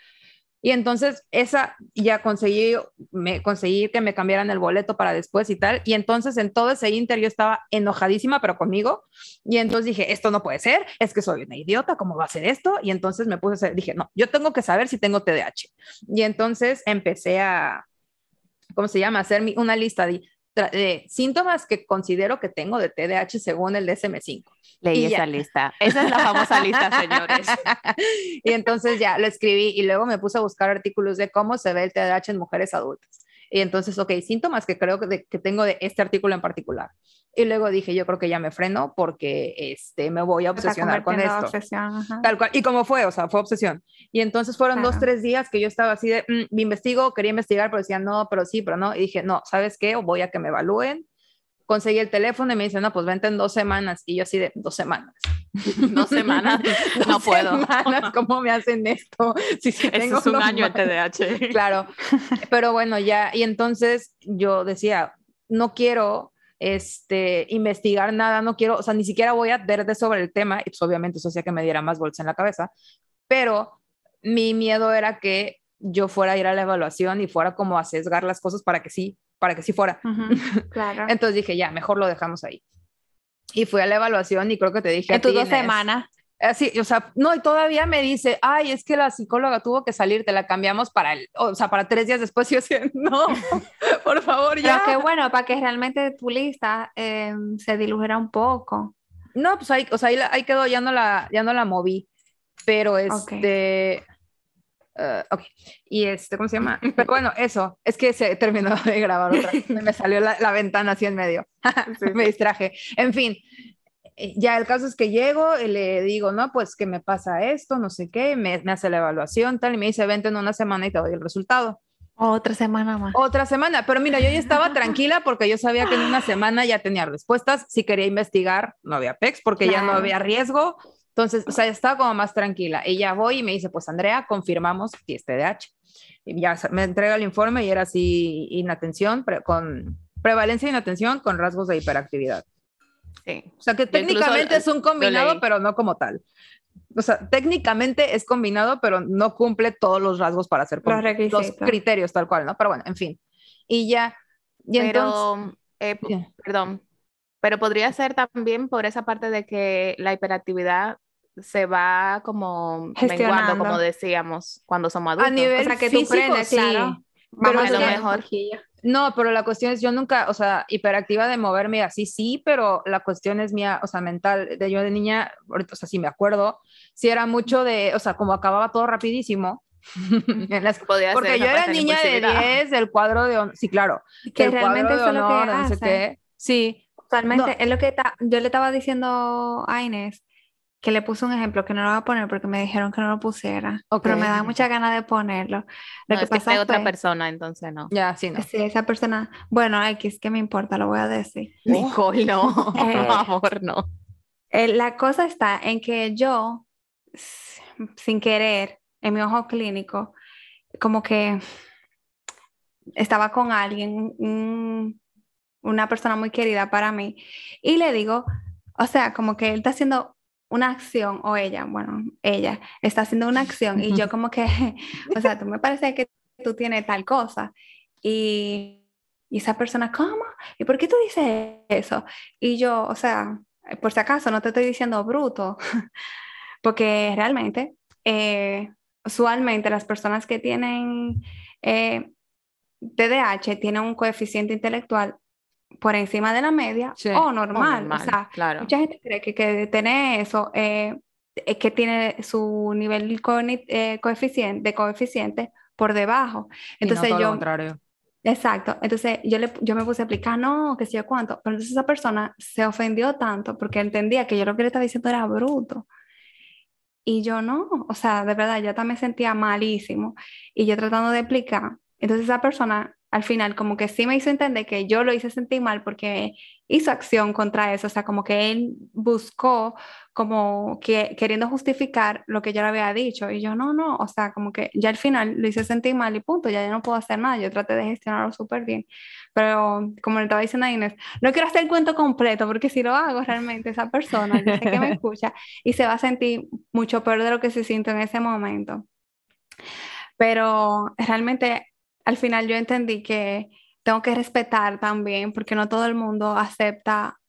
Y entonces esa ya conseguí, me conseguí que me cambiaran el boleto para después y tal. Y entonces en todo ese inter yo estaba enojadísima, pero conmigo. Y entonces dije, esto no puede ser, es que soy una idiota, ¿cómo va a ser esto? Y entonces me puse a hacer, dije, no, yo tengo que saber si tengo TDAH. Y entonces empecé a, ¿cómo se llama? Hacer mi- una lista de, de síntomas que considero que tengo de TDAH según el DSM-5. Leí Y esa ya. lista. Esa es la famosa lista, señores. y entonces ya lo escribí y luego me puse a buscar artículos de cómo se ve el TDAH en mujeres adultas. Y entonces, ok, síntomas que creo que, de- que tengo de este artículo en particular. Y luego dije, yo creo que ya me freno porque este, me voy a obsesionar con esto. obsesión. Tal cual. Y como fue, o sea, fue obsesión. Y entonces fueron dos, Claro. tres días que yo estaba así de, "Mm, me investigo, quería investigar, pero decía, no, pero sí, pero no. Y dije, no, ¿sabes qué? Voy a que me evalúen. Conseguí el teléfono y me dicen, no, pues vente en dos semanas. Y yo así de, dos semanas. Dos semanas. No puedo. semanas, ¿Cómo me hacen esto? Eso tengo es un año mal- TDAH. Claro, pero bueno, ya, y entonces yo decía, no quiero este, investigar nada, no quiero, o sea, ni siquiera voy a ver de sobre el tema, y pues obviamente eso hacía que me diera más bolsa en la cabeza, pero mi miedo era que yo fuera a ir a la evaluación y fuera como a sesgar las cosas para que sí, para que sí fuera. Claro. Entonces dije, ya, mejor lo dejamos ahí. Y fui a la evaluación y creo que te dije... En tus dos semanas. Así, o sea, no, y todavía me dice, ay, es que la psicóloga tuvo que salir, te la cambiamos para el, o sea, para tres días después. Y yo decía, no, por favor, Pero ya. qué bueno, para que realmente tu lista eh, se dilujera un poco. No, pues ahí, o sea, ahí, ahí quedó, ya no la, ya no la moví. Pero este, eh, ok, y este, ¿cómo se llama? Pero bueno, eso, es que se terminó de grabar otra vez, me salió la, la ventana así en medio, me distraje. En fin, ya el caso es que llego y le digo, no, pues que me pasa esto, no sé qué, me, me hace la evaluación, tal, y me dice, vente en una semana y te doy el resultado. Otra semana más. Otra semana, pero mira, yo ya estaba tranquila porque yo sabía que en una semana ya tenía respuestas. Si quería investigar, no había PEX porque ya no Claro. había riesgo. Entonces, o sea, estaba como más tranquila. Y ya voy y me dice, pues Andrea, confirmamos que es TDAH. Y ya me entrega el informe y era así, inatención, pre- con prevalencia de inatención con rasgos de hiperactividad. Sí. O sea, que Yo técnicamente es un combinado, pero no como tal. O sea, técnicamente es combinado, pero no cumple todos los rasgos para hacer Los requisitos. criterios tal cual, ¿no? Pero bueno, en fin. Y ya. Y entonces, Pero, eh, p- Ya. perdón, pero podría ser también por esa parte de que la hiperactividad se va como menguando, como decíamos, cuando somos adultos. a nivel O sea, que tú físico, prendes, sí. claro. Pero a lo mejor-. No, pero la cuestión es, yo nunca, o sea, hiperactiva de moverme así, sí, pero la cuestión es mía, o sea, mental, de yo de niña, ahorita, o sea, sí me acuerdo, sí era mucho de, o sea, como acababa todo rapidísimo. en las- Podría ser porque yo era niña de impulsividad. 10 del cuadro de honor, sí, claro, Que realmente cuadro de eso es lo que honor, no sé qué. Sí, Totalmente, No. es lo que ta- yo le estaba diciendo a Inés, que le puse un ejemplo que no lo voy a poner porque me dijeron que no lo pusiera, pero me da muchas ganas de ponerlo. Lo No, que es que pasa otra fue- persona, entonces no. ya, sí, no. Sí, esa persona, bueno, X, ¿qué me importa? Lo voy a decir. Nicole, no, Eh, por favor, no. Eh, la cosa está en que yo, sin querer, en mi ojo clínico, como que estaba con alguien, un- una persona muy querida para mí, y le digo, o sea, como que él está haciendo una acción, o ella, bueno, ella está haciendo una acción y yo como que, o sea, tú me parece que tú tienes tal cosa. Y, y esa persona, ¿cómo? ¿Y por qué tú dices eso? Y yo, o sea, por si acaso, no te estoy diciendo bruto, porque realmente, eh, usualmente las personas que tienen eh, TDAH tienen un coeficiente intelectual por encima de la media o, normal. O, sea, claro. mucha gente cree que, que tener eso eh, es que tiene su nivel eh, coeficiente, de coeficiente por debajo. Entonces yo... contrario. Exacto. Entonces yo, le, yo me puse a explicar, no, que sé yo cuánto. Pero entonces esa persona se ofendió tanto porque entendía que yo lo que le estaba diciendo era bruto. Y yo no, o sea, de verdad, yo también sentía malísimo. Y yo tratando de explicar. Entonces esa persona al final como que sí me hizo entender que yo lo hice sentir mal porque hizo acción contra eso, o sea, como que él buscó como que queriendo justificar lo que yo le había dicho y yo no, no, o sea, como que ya al final lo hice sentir mal y punto, ya, ya no puedo hacer nada, yo traté de gestionarlo súper bien, pero como le estaba diciendo a Inés, no quiero hacer el cuento completo porque si lo hago realmente esa persona, yo sé que me escucha y se va a sentir mucho peor de lo que se siente en ese momento. Pero realmente al final yo entendí que tengo que respetar también, porque no todo el mundo acepta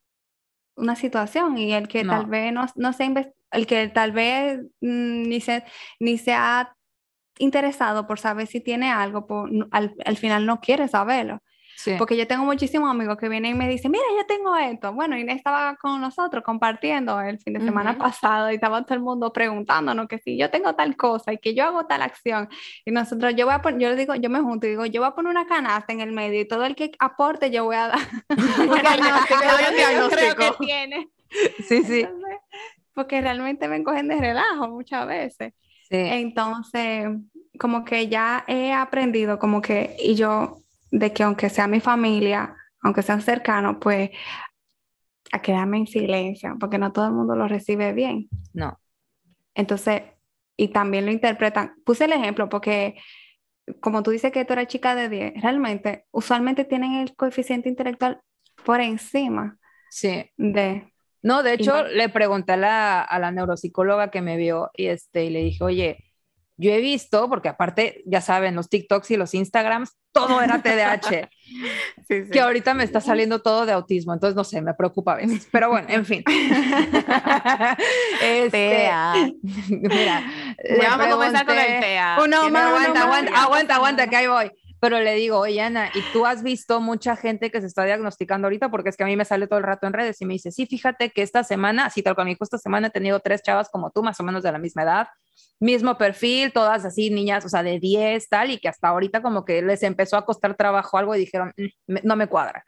una situación y el que tal vez no, no se el que tal vez mm, ni se, ni se ha interesado por saber si tiene algo, al, al, final no quiere saberlo. Porque yo tengo muchísimos amigos que vienen y me dicen, mira, yo tengo esto. Bueno, Inés estaba con nosotros compartiendo el fin de semana pasado y estaba todo el mundo preguntándonos que si yo tengo tal cosa y que yo hago tal acción. Y nosotros, yo voy a poner, yo le digo, yo me junto y digo, yo voy a poner una canasta en el medio y todo el que aporte yo voy a dar un diagnóstico. que tiene. Sí, sí. porque realmente me cogen de relajo muchas veces. Sí. Entonces, como que ya he aprendido, como que, y yo de que aunque sea mi familia, aunque sean cercanos, pues a quedarme en silencio, porque no todo el mundo lo recibe bien. No. Entonces, y también lo interpretan. Puse el ejemplo porque, como tú dices que tú eres chica de 10, realmente, usualmente tienen el coeficiente intelectual por encima. Sí. De. No, de hecho, le pregunté a la, a la neuropsicóloga que me vio y, este, y le dije, oye, yo he visto, porque aparte, ya saben, los TikToks y los Instagrams, todo era TDAH. Que ahorita me está saliendo todo de autismo, entonces no sé, me preocupa a veces. Pero bueno, en fin. este, mira, ya vamos a comenzar con el TEA. no, aguanta, aguanta, aguanta, aguanta, que ahí voy pero le digo, oye Ana, ¿y tú has visto mucha gente que se está diagnosticando ahorita? Porque es que a mí me sale todo el rato en redes y me dice, sí, fíjate que esta semana, así tal cual me dijo, esta semana he tenido tres chavas como tú, más o menos de la misma edad, mismo perfil, todas así, niñas, o sea, de 10, tal, y que hasta ahorita como que les empezó a costar trabajo algo y dijeron, mm, no me cuadra.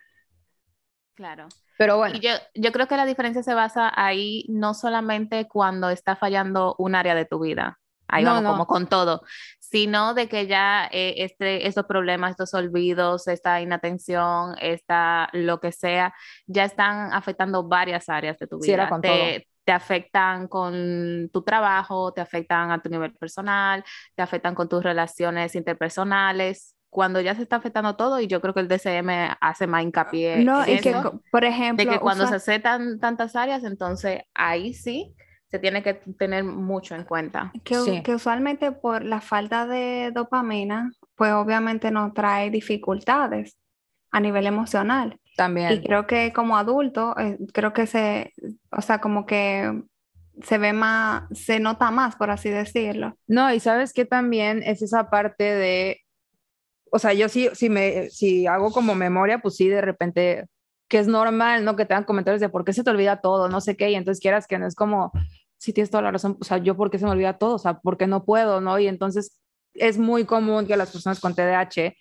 Claro. Pero bueno. yo, yo creo que la diferencia se basa ahí no solamente cuando está fallando un área de tu vida, ahí vamos como con todo, sino de que ya eh, este, estos problemas, estos olvidos, esta inatención, esta lo que sea, ya están afectando varias áreas de tu vida. te, te afectan con tu trabajo, te afectan a tu nivel personal, te afectan con tus relaciones interpersonales, cuando ya se está afectando todo y yo creo que el DCM hace más hincapié no, en que, por ejemplo, de que cuando se aceptan tantas áreas, entonces ahí sí se tiene que tener mucho en cuenta. Que, que, usualmente por la falta de dopamina, pues obviamente nos trae dificultades a nivel emocional. También. Y creo que como adulto, eh, creo que se, o sea, como que se ve más, se nota más, por así decirlo. No, y sabes que también es esa parte de, o sea, yo sí, si me, si hago como memoria, pues sí, de repente, que es normal, ¿no? Que te dan comentarios de por qué se te olvida todo, no sé qué, y entonces quieras que no es como, sí tienes toda la razón, o sea, yo porque se me olvida todo, o sea, porque no puedo, ¿no? Y entonces es muy común que las personas con TDAH,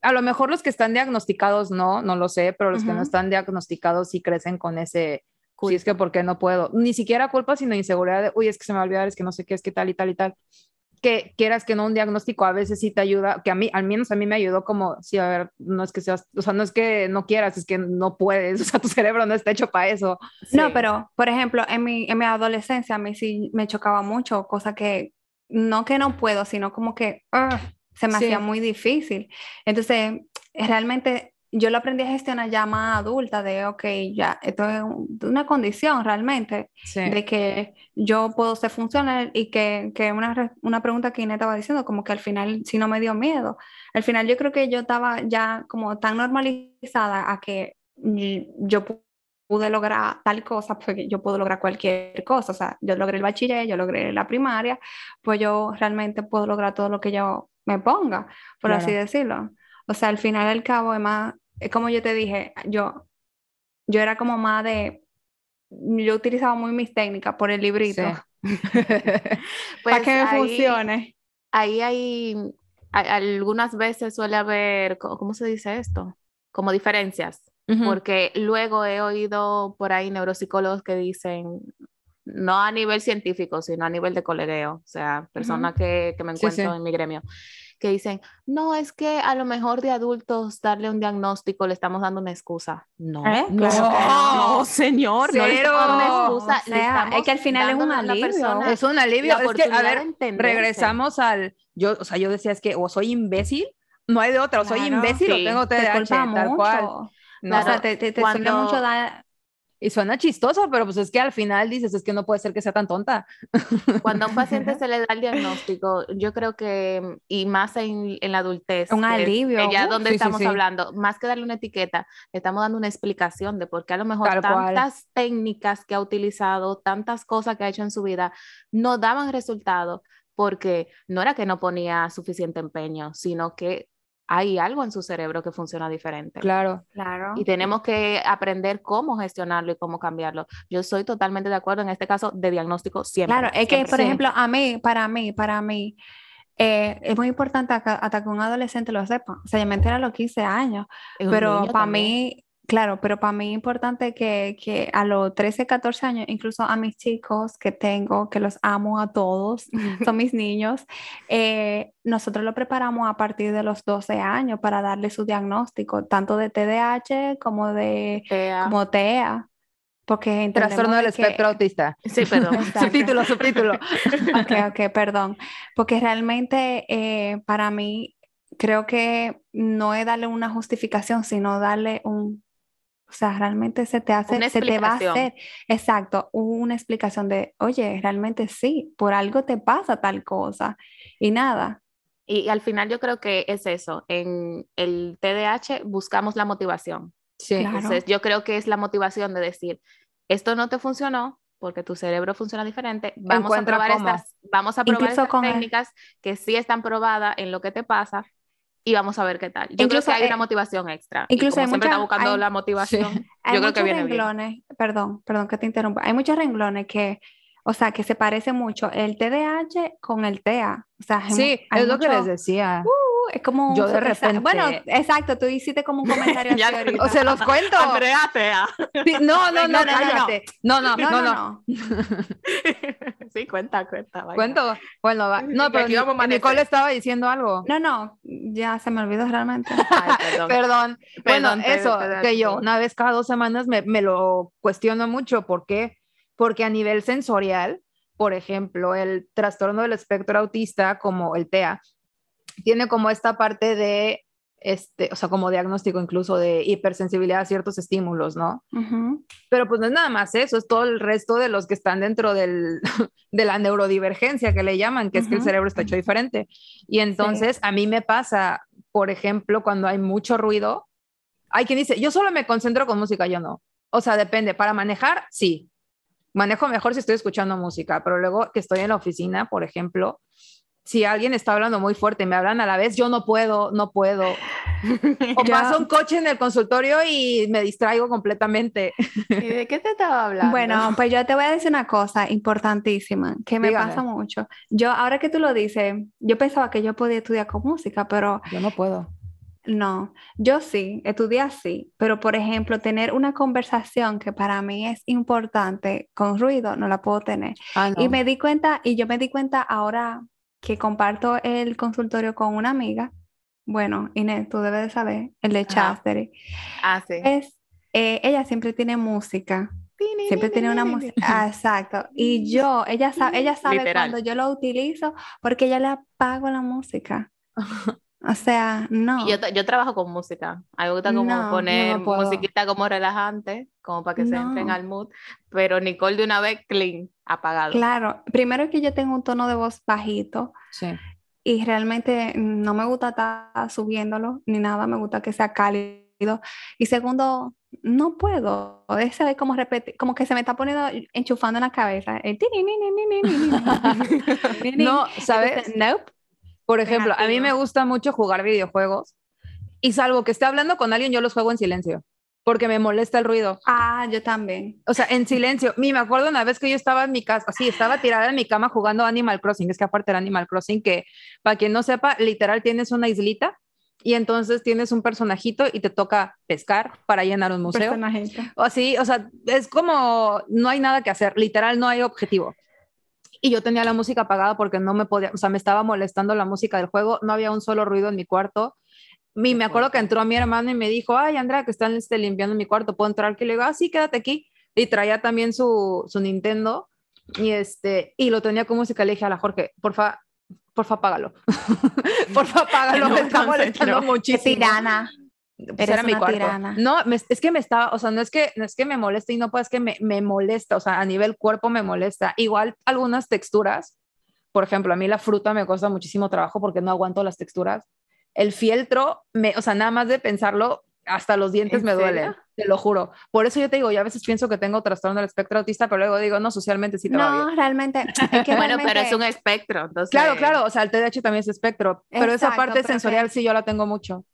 a lo mejor los que están diagnosticados no, no lo sé, pero los que no están diagnosticados sí crecen con ese, sí, es que porque no puedo, ni siquiera culpa, sino inseguridad de, uy, es que se me va a olvidar, es que no sé qué, es que tal y tal y tal que quieras que no un diagnóstico a veces sí te ayuda, que a mí, al menos a mí me ayudó como, sí, a ver, no es que seas, o sea, no es que no quieras, es que no puedes, o sea, tu cerebro no está hecho para eso. No, pero, por ejemplo, en mi, en mi adolescencia a mí sí me chocaba mucho, cosa que no que no puedo, sino como que se me hacía muy difícil. Entonces, realmente yo lo aprendí a gestionar ya más adulta, de, ok, ya, esto es una condición realmente, de que yo puedo ser funcional y que, que una, una pregunta que Inés estaba diciendo, como que al final si no me dio miedo. Al final yo creo que yo estaba ya como tan normalizada a que yo pude lograr tal cosa, porque yo puedo lograr cualquier cosa, o sea, yo logré el bachiller, yo logré la primaria, pues yo realmente puedo lograr todo lo que yo me ponga, por así decirlo. O sea, al final al cabo es más, es como yo te dije, yo, yo era como más de, yo utilizaba muy mis técnicas por el librito. Para que me pues funcione. Ahí hay, algunas veces suele haber, ¿cómo se dice esto? Como diferencias. Porque luego he oído por ahí neuropsicólogos que dicen, no a nivel científico, sino a nivel de colegueo, o sea, personas que, que, me encuentro en mi gremio, que dicen, no, es que a lo mejor de adultos darle un diagnóstico le estamos dando una excusa. No, ¿Eh? no, señor, no le estamos dando una excusa. es que al final es un alivio. Es un alivio. Es que, a ver, regresamos al, yo, o sea, yo decía, es que o soy imbécil, no hay de otra, o soy imbécil o tengo TDAH, tal cual. No, o sea, te, te, te cuando... mucho dar y suena chistoso, pero pues es que al final dices, es que no puede ser que sea tan tonta. Cuando a un paciente se le da el diagnóstico, yo creo que, y más en, en la adultez, un alivio. ya donde estamos hablando, más que darle una etiqueta, le estamos dando una explicación de por qué a lo mejor tantas técnicas que ha utilizado, tantas cosas que ha hecho en su vida, no daban resultado porque no era que no ponía suficiente empeño, sino que hay algo en su cerebro que funciona diferente. Claro, claro. Y tenemos que aprender cómo gestionarlo y cómo cambiarlo. Yo soy totalmente de acuerdo en este caso de diagnóstico siempre. Claro, es que, por ejemplo, a mí, para mí, para mí, eh, es muy importante hasta que un adolescente lo sepa. O sea, yo me enteré a los 15 años, pero para mí Claro, pero para mí es importante que, que, a los 13, 14 años, incluso a mis chicos que tengo, que los amo a todos, son mis niños, eh, nosotros lo preparamos a partir de los 12 años para darle su diagnóstico, tanto de TDAH como de TEA. Como TEA porque trastorno del espectro autista. Sí, perdón. subtítulo, subtítulo. ok, ok, perdón. Porque realmente eh, para mí creo que no es darle una justificación, sino darle un o sea, realmente se te hace, se te va a hacer, exacto, una explicación de, oye, realmente sí, por algo te pasa tal cosa y nada. Y, al final yo creo que es eso, en el TDAH buscamos la motivación. Sí, Entonces yo creo que es la motivación de decir, esto no te funcionó porque tu cerebro funciona diferente, vamos a probar estas, vamos a probar estas técnicas que sí están probadas en lo que te pasa y vamos a ver qué tal. Yo incluso, creo que hay una motivación extra. Incluso hay siempre está buscando la motivación. Yo creo que viene renglones, bien. Perdón, perdón que te interrumpa. Hay muchos renglones que, o sea, que se parece mucho el TDAH con el TEA. O sea, sí, es lo que les decía. Uh, es como yo de repente bueno exacto tú hiciste como un comentario ya, o se los cuento. Andrea Tea. No, no, no, no, cállate. No no no no, no, sí cuenta cuenta cuento. Bueno va. no pero Nicole estaba diciendo algo. No no ya se me olvidó realmente. Perdón. bueno eso que yo una vez cada dos semanas me, me lo cuestiono mucho ¿por qué? Porque a nivel sensorial por ejemplo, el trastorno del espectro autista, como el TEA, tiene como esta parte de, este, o sea, como diagnóstico incluso de hipersensibilidad a ciertos estímulos, ¿no? Pero pues no es nada más eso, es todo el resto de los que están dentro del, de la neurodivergencia que le llaman, que es que el cerebro está hecho diferente. Y entonces a mí me pasa, por ejemplo, cuando hay mucho ruido, hay quien dice, yo solo me concentro con música, yo no. O sea, depende, para manejar, sí. Manejo mejor si estoy escuchando música, pero luego que estoy en la oficina, por ejemplo, si alguien está hablando muy fuerte y me hablan a la vez, yo no puedo, no puedo. O pasa un coche en el consultorio y me distraigo completamente. ¿Y de qué te estaba hablando? Bueno, pues yo te voy a decir una cosa importantísima que me pasa mucho. Yo, ahora que tú lo dices, yo pensaba que yo podía estudiar con música, pero... Yo no puedo. No, yo sí, estudié así, pero por ejemplo, tener una conversación que para mí es importante con ruido, no la puedo tener. Ah, y me di cuenta, y yo me di cuenta ahora que comparto el consultorio con una amiga, bueno, Inés, tú debes de saber, el de Chastery. Ah, sí. Es, eh, ella siempre tiene música. Siempre tiene una música. Ah, exacto. Y yo, ella sabe, ella sabe cuando yo lo utilizo porque ella le apago la música. O sea, no. Yo, yo, trabajo con música. Algo que está como no, poner no musiquita como relajante, como para que no. se entren al mood. Pero Nicole de una vez, clean, apagado. Claro. Primero es que yo tengo un tono de voz bajito. Sí. Y realmente no me gusta estar subiéndolo ni nada. Me gusta que sea cálido. Y segundo, no puedo. Ese es como repetir, como que se me está poniendo enchufando en la cabeza. El no, ¿sabes? Nope. Por ejemplo, a mí me gusta mucho jugar videojuegos y salvo que esté hablando con alguien, yo los juego en silencio porque me molesta el ruido. Ah, yo también. O sea, en silencio. Mi, me acuerdo una vez que yo estaba en mi casa, así, estaba tirada en mi cama jugando Animal Crossing. Es que aparte era Animal Crossing, que para quien no sepa, literal tienes una islita y entonces tienes un personajito y te toca pescar para llenar un museo. Personajito. O así, o sea, es como no hay nada que hacer, literal no hay objetivo. Y yo tenía la música apagada porque no me podía, o sea, me estaba molestando la música del juego, no había un solo ruido en mi cuarto. Y me acuerdo que entró mi hermano y me dijo, ay, Andrea, que están este, limpiando mi cuarto, ¿puedo entrar? Que le digo, ah, sí, quédate aquí. Y traía también su, su Nintendo y, este, y lo tenía con música. Le dije a la Jorge, porfa, porfa, apágalo. porfa, apágalo, No, me está molestando no. Qué muchísimo. tirana. Pues Eres era mi cuarto. tirana. No, me- es que me estaba, o sea, no es que, no es que me moleste y no puede, es que me, me molesta, o sea, a nivel cuerpo me molesta. Igual algunas texturas, por ejemplo, a mí la fruta me cuesta muchísimo trabajo porque no aguanto las texturas. El fieltro, me, o sea, nada más de pensarlo, hasta los dientes ¿En me serio? duelen, te lo juro. Por eso yo te digo, yo a veces pienso que tengo trastorno del espectro autista, pero luego digo, no, socialmente sí te va No, bien. realmente. es que Bueno, pero es realmente- un espectro, entonces. Claro, claro, o sea, el TDAH también es espectro, pero esa parte pero que- sensorial sí yo la tengo mucho.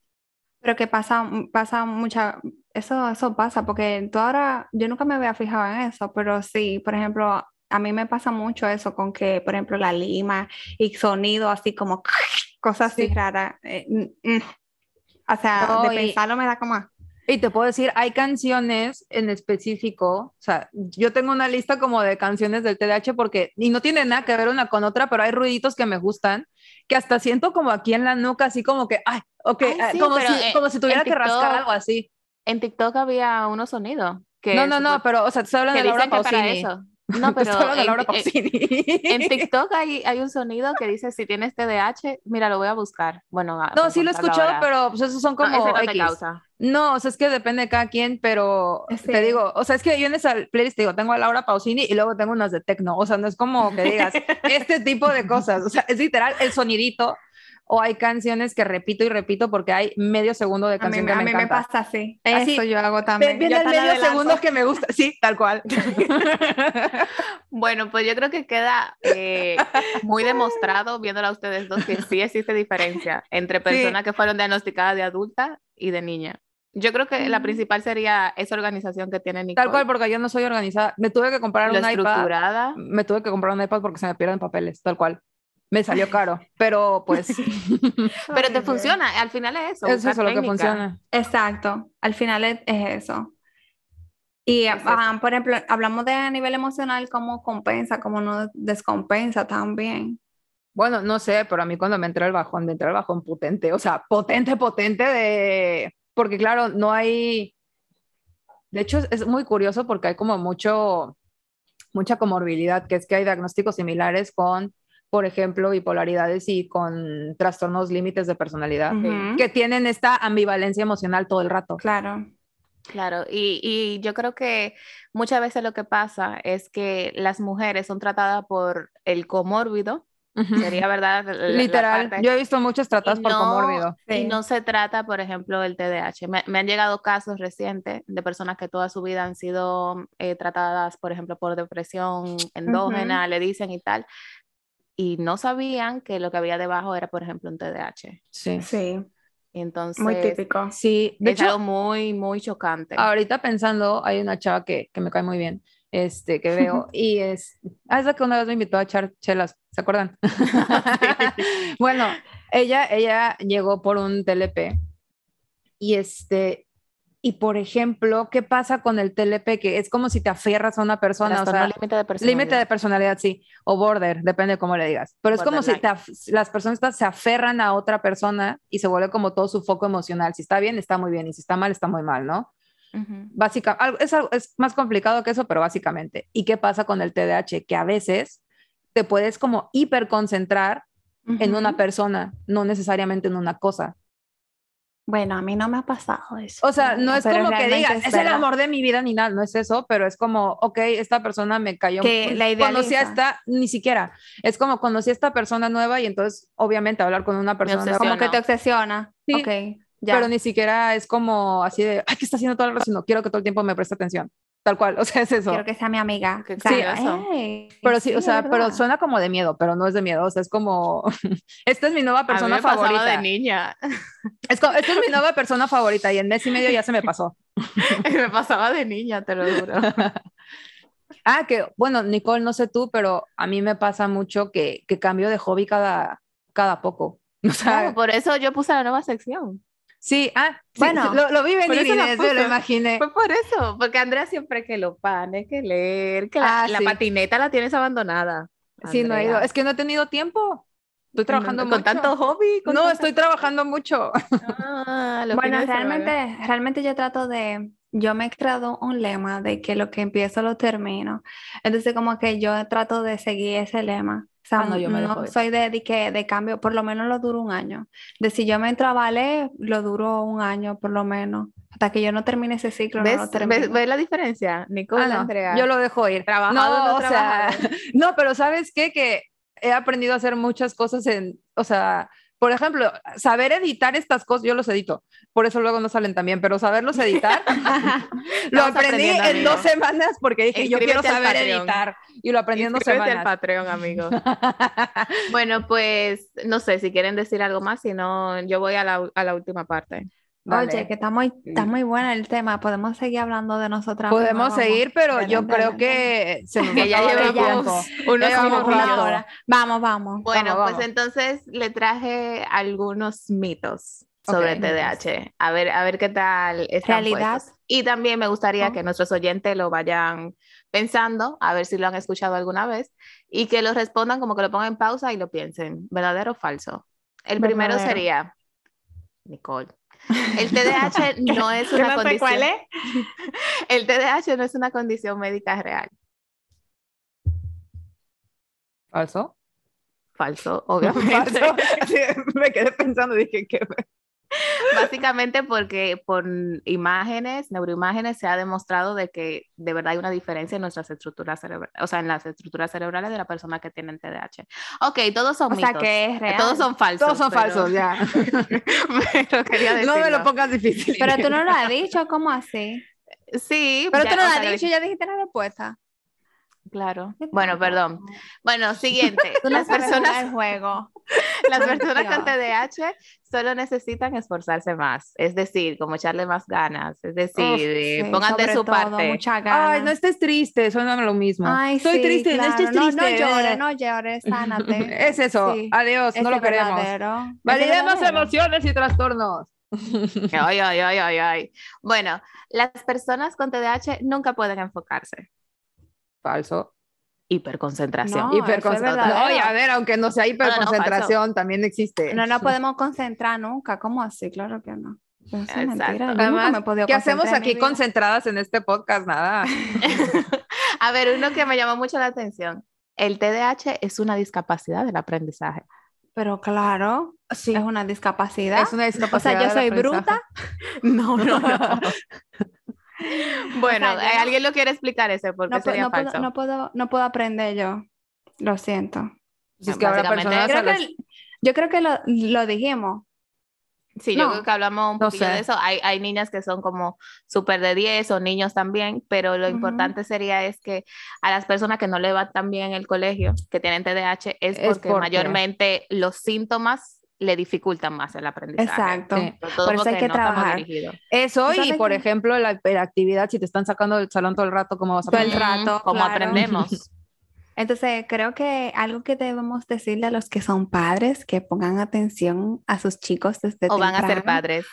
Pero que pasa, pasa mucha, eso, eso pasa, porque tú ahora, yo nunca me había fijado en eso, pero sí, por ejemplo, a mí me pasa mucho eso con que, por ejemplo, la lima y sonido así como cosas así Sí. raras. eh, mm, mm. O sea, No, de y- pensarlo me da como... Y te puedo decir, hay canciones en específico, o sea, yo tengo una lista como de canciones del TDAH porque, y no tiene nada que ver una con otra, pero hay ruiditos que me gustan, que hasta siento como aquí en la nuca, así como que, ay, ok, Ay, ah, sí, como, si, como si tuviera que rascar algo así. En TikTok había unos sonidos. Que No, no, no, pero, o sea, te que de Laura Pausini. No, pero en, Laura en- en TikTok hay, hay un sonido que dice si tienes TDAH, mira, lo voy a buscar. Bueno, No, sí lo he escuchado, pero pues esos son como no X. o sea, es que depende de cada quien, pero Sí. te digo, o sea, es que yo en esa playlist te digo, tengo a Laura Pausini y luego tengo unas de techno, o sea, no es como que digas este tipo de cosas, o sea, es literal el sonidito, o hay canciones que repito y repito porque hay medio segundo de A mí, canción me- que a me mí me pasa así. Eso yo hago también. Viene el medio segundo que me gusta, sí, tal cual. Bueno, pues yo creo que queda eh, muy demostrado, viéndola a ustedes dos, que sí existe diferencia entre personas que fueron diagnosticadas de adulta y de niña. Yo creo que la Mm. principal sería esa organización que tiene Nicole. Tal cual, porque yo no soy organizada. Me tuve que comprar un iPad. Me tuve que comprar un iPad porque se me pierden papeles, tal cual. Me salió caro, pero pues Pero te funciona, al final es eso. es eso lo que funciona. Exacto, al final es, es eso. Y, Es eso. por ejemplo, hablamos de a nivel emocional, cómo compensa, cómo no descompensa también. Bueno, no sé, pero a mí cuando me entra el bajón, me entra el bajón potente, o sea, potente, potente de... Porque claro, no hay... De hecho, es, es muy curioso porque hay como mucho, mucha comorbilidad, que es que hay diagnósticos similares con, por ejemplo, bipolaridades y con trastornos límites de personalidad, Ujú, que tienen esta ambivalencia emocional todo el rato. Claro. Claro, y, y yo creo que muchas veces lo que pasa es que las mujeres son tratadas por el comórbido, sería verdad. La- la Literal, parte- yo he visto muchas tratadas y por no- comórbido. Y Sí. no se trata, por ejemplo, el TDAH. Me, me han llegado casos recientes de personas que toda su vida han sido eh, tratadas, por ejemplo, por depresión endógena, le dicen y tal, y no sabían que lo que había debajo era, por ejemplo, un TDAH. Sí. Sí, entonces, muy típico. Sí, de es hecho, algo muy, muy chocante. ahorita pensando, hay una chava que, que me cae muy bien, este, que veo, y es, ah, es la que una vez me invitó a echar chelas, ¿se acuerdan? bueno, ella, ella llegó por un TLP, y este, y por ejemplo, ¿qué pasa con el TLP? Que es como si te aferras a una persona, o sea, límite de personalidad. límite de personalidad, sí, o border, depende de cómo le digas, pero es como si te las personas se aferran a otra persona y se vuelve como todo su foco emocional, si está bien, está muy bien, y si está mal, está muy mal, ¿no? Ujú. básicamente, es, más complicado que eso, pero básicamente. ¿Y qué pasa con el TDAH? Que a veces te puedes como hiperconcentrar en una persona, no necesariamente en una cosa. Bueno, a mí no me ha pasado eso. O sea, no es como que digas, es el amor de mi vida ni nada, no es eso, pero es como, ok, esta persona me cayó. Que la Conocí a esta, ni siquiera. Es como conocí a esta persona nueva y entonces, obviamente, hablar con una persona nueva, Como que te obsesiona. Sí, Ok, ya. pero ni siquiera es como así de, ay, ¿qué está haciendo todo el rato? Sino quiero que todo el tiempo me preste atención. Tal cual, o sea, es eso. Quiero que sea mi amiga. Qué O sea, curioso. ey, Pero sí, o sea, pero suena como de miedo, pero no es de miedo, o sea, es como, esta es mi nueva A mí persona me pasaba favorita. de niña. Es como, esta es mi nueva persona favorita y en mes y medio ya se me pasó. me pasaba de niña, te lo juro. Ah, que bueno, Nicole, no sé tú, pero a mí me pasa mucho que, que cambio de hobby cada, cada poco. O sea, Claro, por eso yo puse la nueva sección. Sí, ah, sí, Bueno, lo, lo vi venir, Inés, lo imaginé. Fue por eso, porque Andrea siempre que lo panes, que leer, que la, Ah, la sí. patineta la tienes abandonada. Sí, no he ido. Andrea. Es que no he tenido tiempo. Estoy trabajando con mucho. tanto hobby. con No, estoy trabajando mucho. Ah, Bueno, realmente, realmente yo trato de, yo me he creado un lema de que lo que empiezo lo termino. Entonces como que yo trato de seguir ese lema. O sea, Ah, no, yo me no soy de, de que de cambio, por lo menos lo duro un año. De si yo me entro a ballet, lo duro un año por lo menos. Hasta que yo no termine ese ciclo, no ¿Ves, lo ves, ves la diferencia? Nicole, Ah, no, Andrea. yo lo dejo ir. Trabajado, no, no o sea, no, pero ¿sabes qué? Que he aprendido a hacer muchas cosas en, o sea, por ejemplo, saber editar estas cosas, yo los edito, por eso luego no salen tan bien, pero saberlos editar, lo aprendí en amigo. dos semanas porque dije, yo quiero saber editar, y lo aprendí en dos Inscríbete al semanas. Patreon, amigo. Bueno, pues no sé si quieren decir algo más, si no, yo voy a la, a la última parte. Dale. Oye, que está muy, está muy bueno el tema. Podemos seguir hablando de nosotras. Podemos seguir, pero Dale, yo dale, creo que se nos Que ya llevamos unos Como una hora. Vamos, vamos. Bueno, Vamos, pues vamos. entonces le traje algunos mitos sobre Ok, TDAH. A ver, a ver qué tal están Realidad. puestos. Y también me gustaría Oh. que nuestros oyentes lo vayan pensando, a ver si lo han escuchado alguna vez, y que lo respondan como que lo pongan en pausa y lo piensen, ¿verdadero o falso? El primero Verdadero. sería, Nicole, el TDAH no es una no sé cuál condición. es. El TDAH no es una condición médica real. ¿Falso? Falso, obviamente. Falso. Me quedé pensando, dije que Básicamente porque por imágenes, neuroimágenes, se ha demostrado de que de verdad hay una diferencia en nuestras estructuras cerebrales, o sea, en las estructuras cerebrales de la persona que tiene TDAH. Ok, todos son O sea que es real. Todos son falsos. todos son pero- falsos, ya. pero quería No me lo decirlo. pongas difícil. Pero tú no lo has dicho, ¿cómo así? Sí, Pero ya, tú no lo has dicho, ya dijiste la respuesta. Claro. Bueno, perdón. Bueno, siguiente. No Las personas juego. Las personas con. TDAH solo necesitan esforzarse más, es decir, como echarle más ganas, es decir, eh, Sí, pongan de su todo, parte. mucha ganas. Ay, no estés triste, suena lo mismo. Ay, Estoy sí, triste, no claro. estés triste. No, llores, no llores, sánate. Es eso, Sí, adiós, no ese lo es queremos. es Validemos emociones y trastornos. Ay, ay, ay, ay, ay. Bueno, las personas con TDAH nunca pueden enfocarse. Falso. Hiperconcentración. No, hiperconcentración. es No, y a ver, aunque no sea hiperconcentración, también existe. No nos podemos concentrar nunca. ¿Cómo así? Claro que no. Además, ¿qué hacemos en aquí vida. concentradas en este podcast? Nada. A ver, uno que me llamó mucho la atención. El TDAH es una discapacidad del aprendizaje. Pero claro, Sí, es una discapacidad. es una O discapacidad. sea, yo soy bruta. No, no, no. bueno, O sea, yo ¿eh, no- ¿alguien lo quiere explicar ese? Porque No, pu- sería no puedo, no, puedo, no puedo aprender yo. Lo siento. Si es que habrá Básicamente, personas a Creo las- que, yo creo que lo, lo dijimos. Sí, yo No, creo que hablamos un sé. de eso. Hay, hay niñas que son como súper de 10 o niños también, pero lo importante sería es que a las personas que no le va tan bien en el colegio, que tienen TDAH, es Es porque, porque- mayormente los síntomas le dificultan más el aprendizaje. Exacto. Sí. Pero todo Por eso hay que no trabajar. Eso y, ¿Sabes por ejemplo, la hiperactividad, si te están sacando del salón todo el rato, ¿cómo vas a Todo el aprender? rato, Como claro. aprendemos. Entonces, creo que algo que debemos decirle a los que son padres, que pongan atención a sus chicos desde o van a ser padres.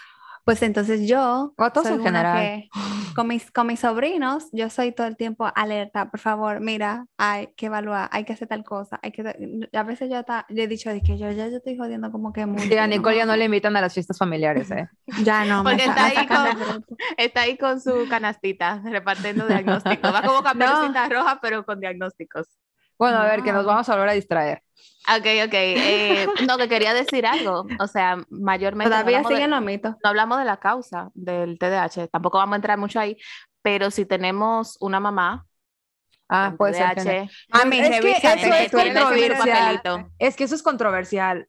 Pues entonces yo, O a todos en general. que con mis, con mis sobrinos, yo soy todo el tiempo alerta, por favor, mira, hay que evaluar, hay que hacer tal cosa, hay que... A veces yo, ta- yo he dicho, de que yo ya yo estoy jodiendo como que mucho. Sí, a ¿no? Nicole ya no le invitan a las fiestas familiares, ¿eh? Ya no, Porque está me ahí con-. Está ahí con su canastita repartiendo diagnósticos. Va como caperucita roja, pero con diagnósticos. Bueno, a ver, que nos Ah. vamos a volver a distraer. Ok, ok. eh, no, que quería decir algo. O sea, mayormente no Todavía hablamos, de, siguen los mitos. no hablamos de la causa del TDAH. Tampoco vamos a entrar mucho ahí. Pero si tenemos una mamá Ah, puede ser. TDAH, genético. Mami, Es que eso es escribe tu controversial. Es que eso es controversial.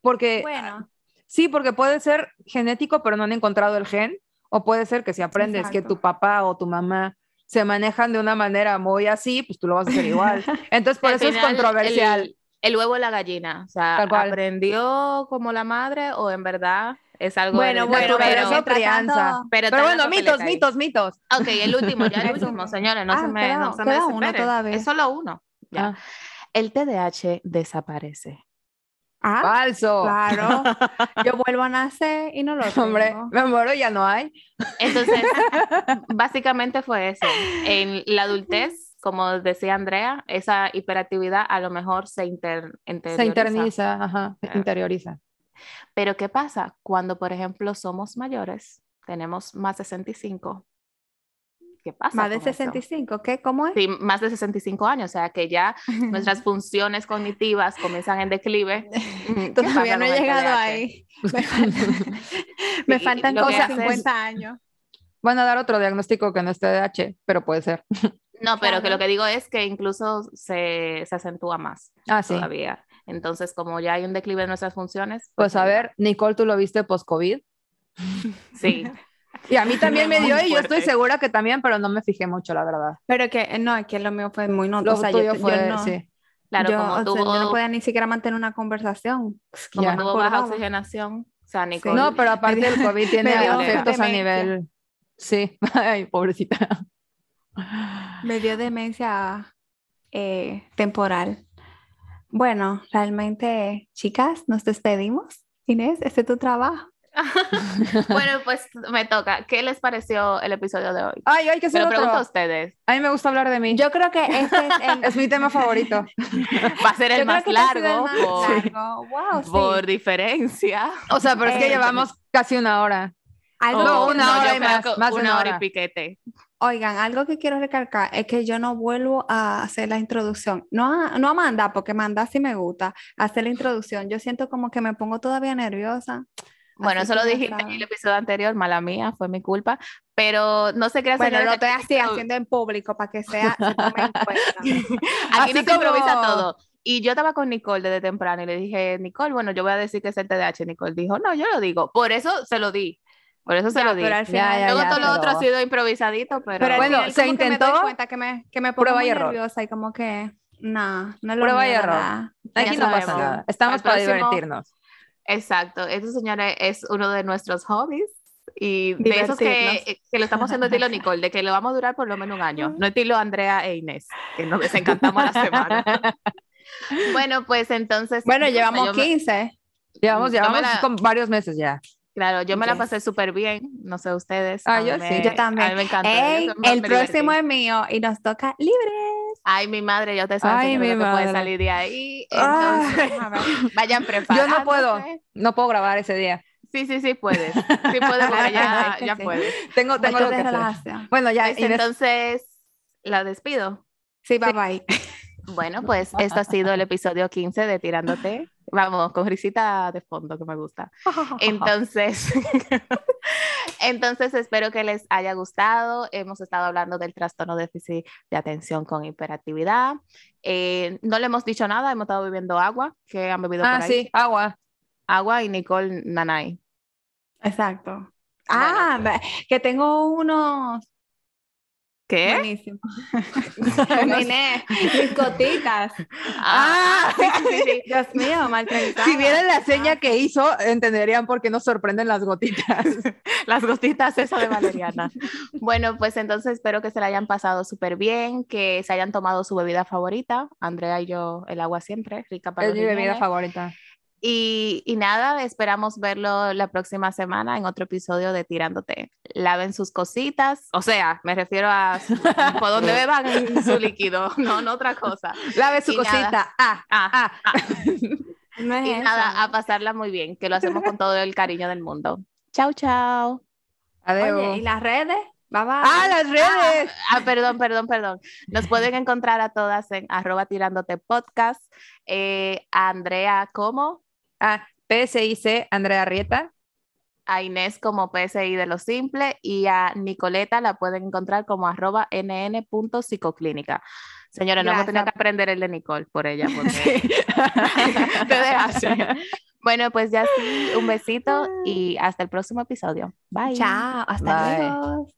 Porque Bueno, sí, porque puede ser genético, pero no han encontrado el gen. O puede ser que si aprendes que Exacto. tu papá o tu mamá se manejan de una manera muy así, pues tú lo vas a hacer igual. Entonces, por eso es final, controversial. El, el huevo y la gallina. O sea, Tal cual. ¿aprendió como la madre o en verdad es algo bueno, bueno, hereditario? pero o mientras crianza. pero Pero bueno, mitos, mitos, mitos. Ok, el último, ya el último, señores, no Ah, se me, queda- no se me uno todavía. Es solo uno. Ya. Ah. El TDAH desaparece. Ah, Falso. claro. Yo vuelvo a nacer y no lo tengo. Hombre, me muero y ya no hay. Entonces, básicamente fue eso. En la adultez, como decía Andrea, esa hiperactividad a lo mejor se inter, Se interioriza. interniza, ajá, se interioriza. Pero ¿qué pasa? Cuando, por ejemplo, somos mayores, tenemos más de 65. ¿Qué pasa? Más de con eso? 65, ¿qué? ¿Cómo es? Sí, más de 65 años, o sea que ya nuestras funciones cognitivas comienzan en declive. ¿Qué Todavía no he llegado ahí. Me faltan, me faltan haces- 50 años. Van a dar otro diagnóstico que no es TDAH, pero puede ser. No, pero que lo que digo es que incluso se, se acentúa más Ah, sí. todavía. Entonces, como ya hay un declive en nuestras funciones, Pues a ahí va. ver, Nicole, tú lo viste post-COVID. Sí, Y a mí también me dio y yo estoy segura que también, pero no me fijé mucho, la verdad. Pero que eh, no, es que lo mío fue muy no. Lo o sea, yo, tuyo yo fue, no, sí. claro, yo, como o sea, yo no podía ni siquiera mantener una conversación. como Ya. tuvo baja oxigenación, o sea, Nicole. No, pero aparte el COVID tiene efectos a nivel... Sí, ay, pobrecita. Me dio demencia eh, temporal. Bueno, realmente, chicas, nos despedimos. Inés, este es tu trabajo. bueno, pues me toca. ¿Qué les pareció el episodio de hoy? Ay, hay que Se lo pregunto a ustedes. A mí me gusta hablar de mí. Yo creo que este es el, Es mi tema favorito. Va a ser el yo más que sido el largo más por, largo. Wow, sí. por diferencia. O sea, pero es que Eh, llevamos casi una hora. Algo No, que- una no, hora y más, que más de una una hora y hora. piquete. Oigan, algo que quiero recalcar es que yo no vuelvo a hacer la introducción. No a, no a mandar, porque mandar sí me gusta. Hacer la introducción. Yo siento como que me pongo todavía nerviosa. Bueno, Así eso lo dijiste en el episodio anterior, mala mía, fue mi culpa. Pero no se crean, Bueno, lo estoy así, no- haciendo en público para que sea, se. Aquí Así no se improvisa como- todo. Y yo estaba con Nicole desde temprano y le dije, Nicole, bueno, yo voy a decir que es el TDAH. Nicole dijo, no, yo lo digo. Por eso se lo di. Por eso se Ya, lo di. pero al final, ya, Luego ya, todo lo pero- otro ha sido improvisadito, pero, pero Bueno, final se como que me intentó, doy cuenta que me, que me pongo prueba y muy error. nerviosa y como que, nah, no es lo Prueba y error. nada. Aquí Ya no pasa nada. Estamos para próximo- divertirnos. Exacto. Eso, señores, es uno de nuestros hobbies. Y de esos que, Divertirnos. que lo estamos haciendo estilo Nicole, de que lo vamos a durar por lo menos un año. No estilo Andrea e Inés, que nos desencantamos la semana. Bueno, pues entonces. Bueno, llevamos me- 15. Llevamos, me llevamos la- con varios meses ya. Claro, yo me la pasé súper bien, no sé ustedes. Ah, yo sí. Yo también. A mí me encantó. Ey, el próximo divertí. es mío y nos toca libres. Ay, mi madre, ya ustedes saben Ay, mi que puede salir de ahí. Ah. Entonces, A ver. vayan Yo preparados. no puedo, no puedo grabar ese día. Sí, sí, sí puedes. Sí puedes, ya, ya sí. puedes. Tengo, tengo lo que hacer. Bueno, ya, Pues entonces, la despido. Sí, bye bye. Bueno, pues esto ha sido el episodio 15 de Tirándote. Vamos, con risita de fondo que me gusta. Entonces, entonces espero que les haya gustado. Hemos estado hablando del trastorno déficit de atención con hiperactividad. Eh, no le hemos dicho nada, hemos estado bebiendo agua, que han bebido ah, por ahí. sí, agua. Agua y Nicole Nanay. Exacto. Ah, que tengo unos ¿Qué? buenísimos. Inés, mis gotitas. Ah, sí, sí, sí, sí. Dios mío, maltratada. Si vieran la seña que hizo, entenderían por qué nos sorprenden las gotitas. Las gotitas esa de Valeriana. Bueno, pues entonces espero que se la hayan pasado súper bien, que se hayan tomado su bebida favorita. Andrea y yo, el agua siempre, rica para es los mi bebida favorita. Y, y nada, esperamos verlo la próxima semana en otro episodio de Tirándote. Laven sus cositas, o sea, me refiero a su- por donde beban su líquido, no, no otra cosa. Lave su Y cosita. Ah, Ah, ah. ah. No es Y eso. nada, a pasarla muy bien, que lo hacemos con todo el cariño del mundo. Chao, chao. Adiós. Oye, ¿y las redes? Bye bye. Ah, las redes. Ah, perdón, perdón, perdón. Nos pueden encontrar a todas en arroba tirándote podcast. Eh, Andrea como, Ah, PSIC, Andrea Rieta. a Inés como PSI de lo simple y a Nicoleta la pueden encontrar como arroba nn.psicoclínica. Señora, no hemos tenido que Gracias. aprender el de Nicole por ella. Porque... Te dejaste. Bueno, pues ya sí, un besito y hasta el próximo episodio. Bye. Chao, hasta Bye. luego.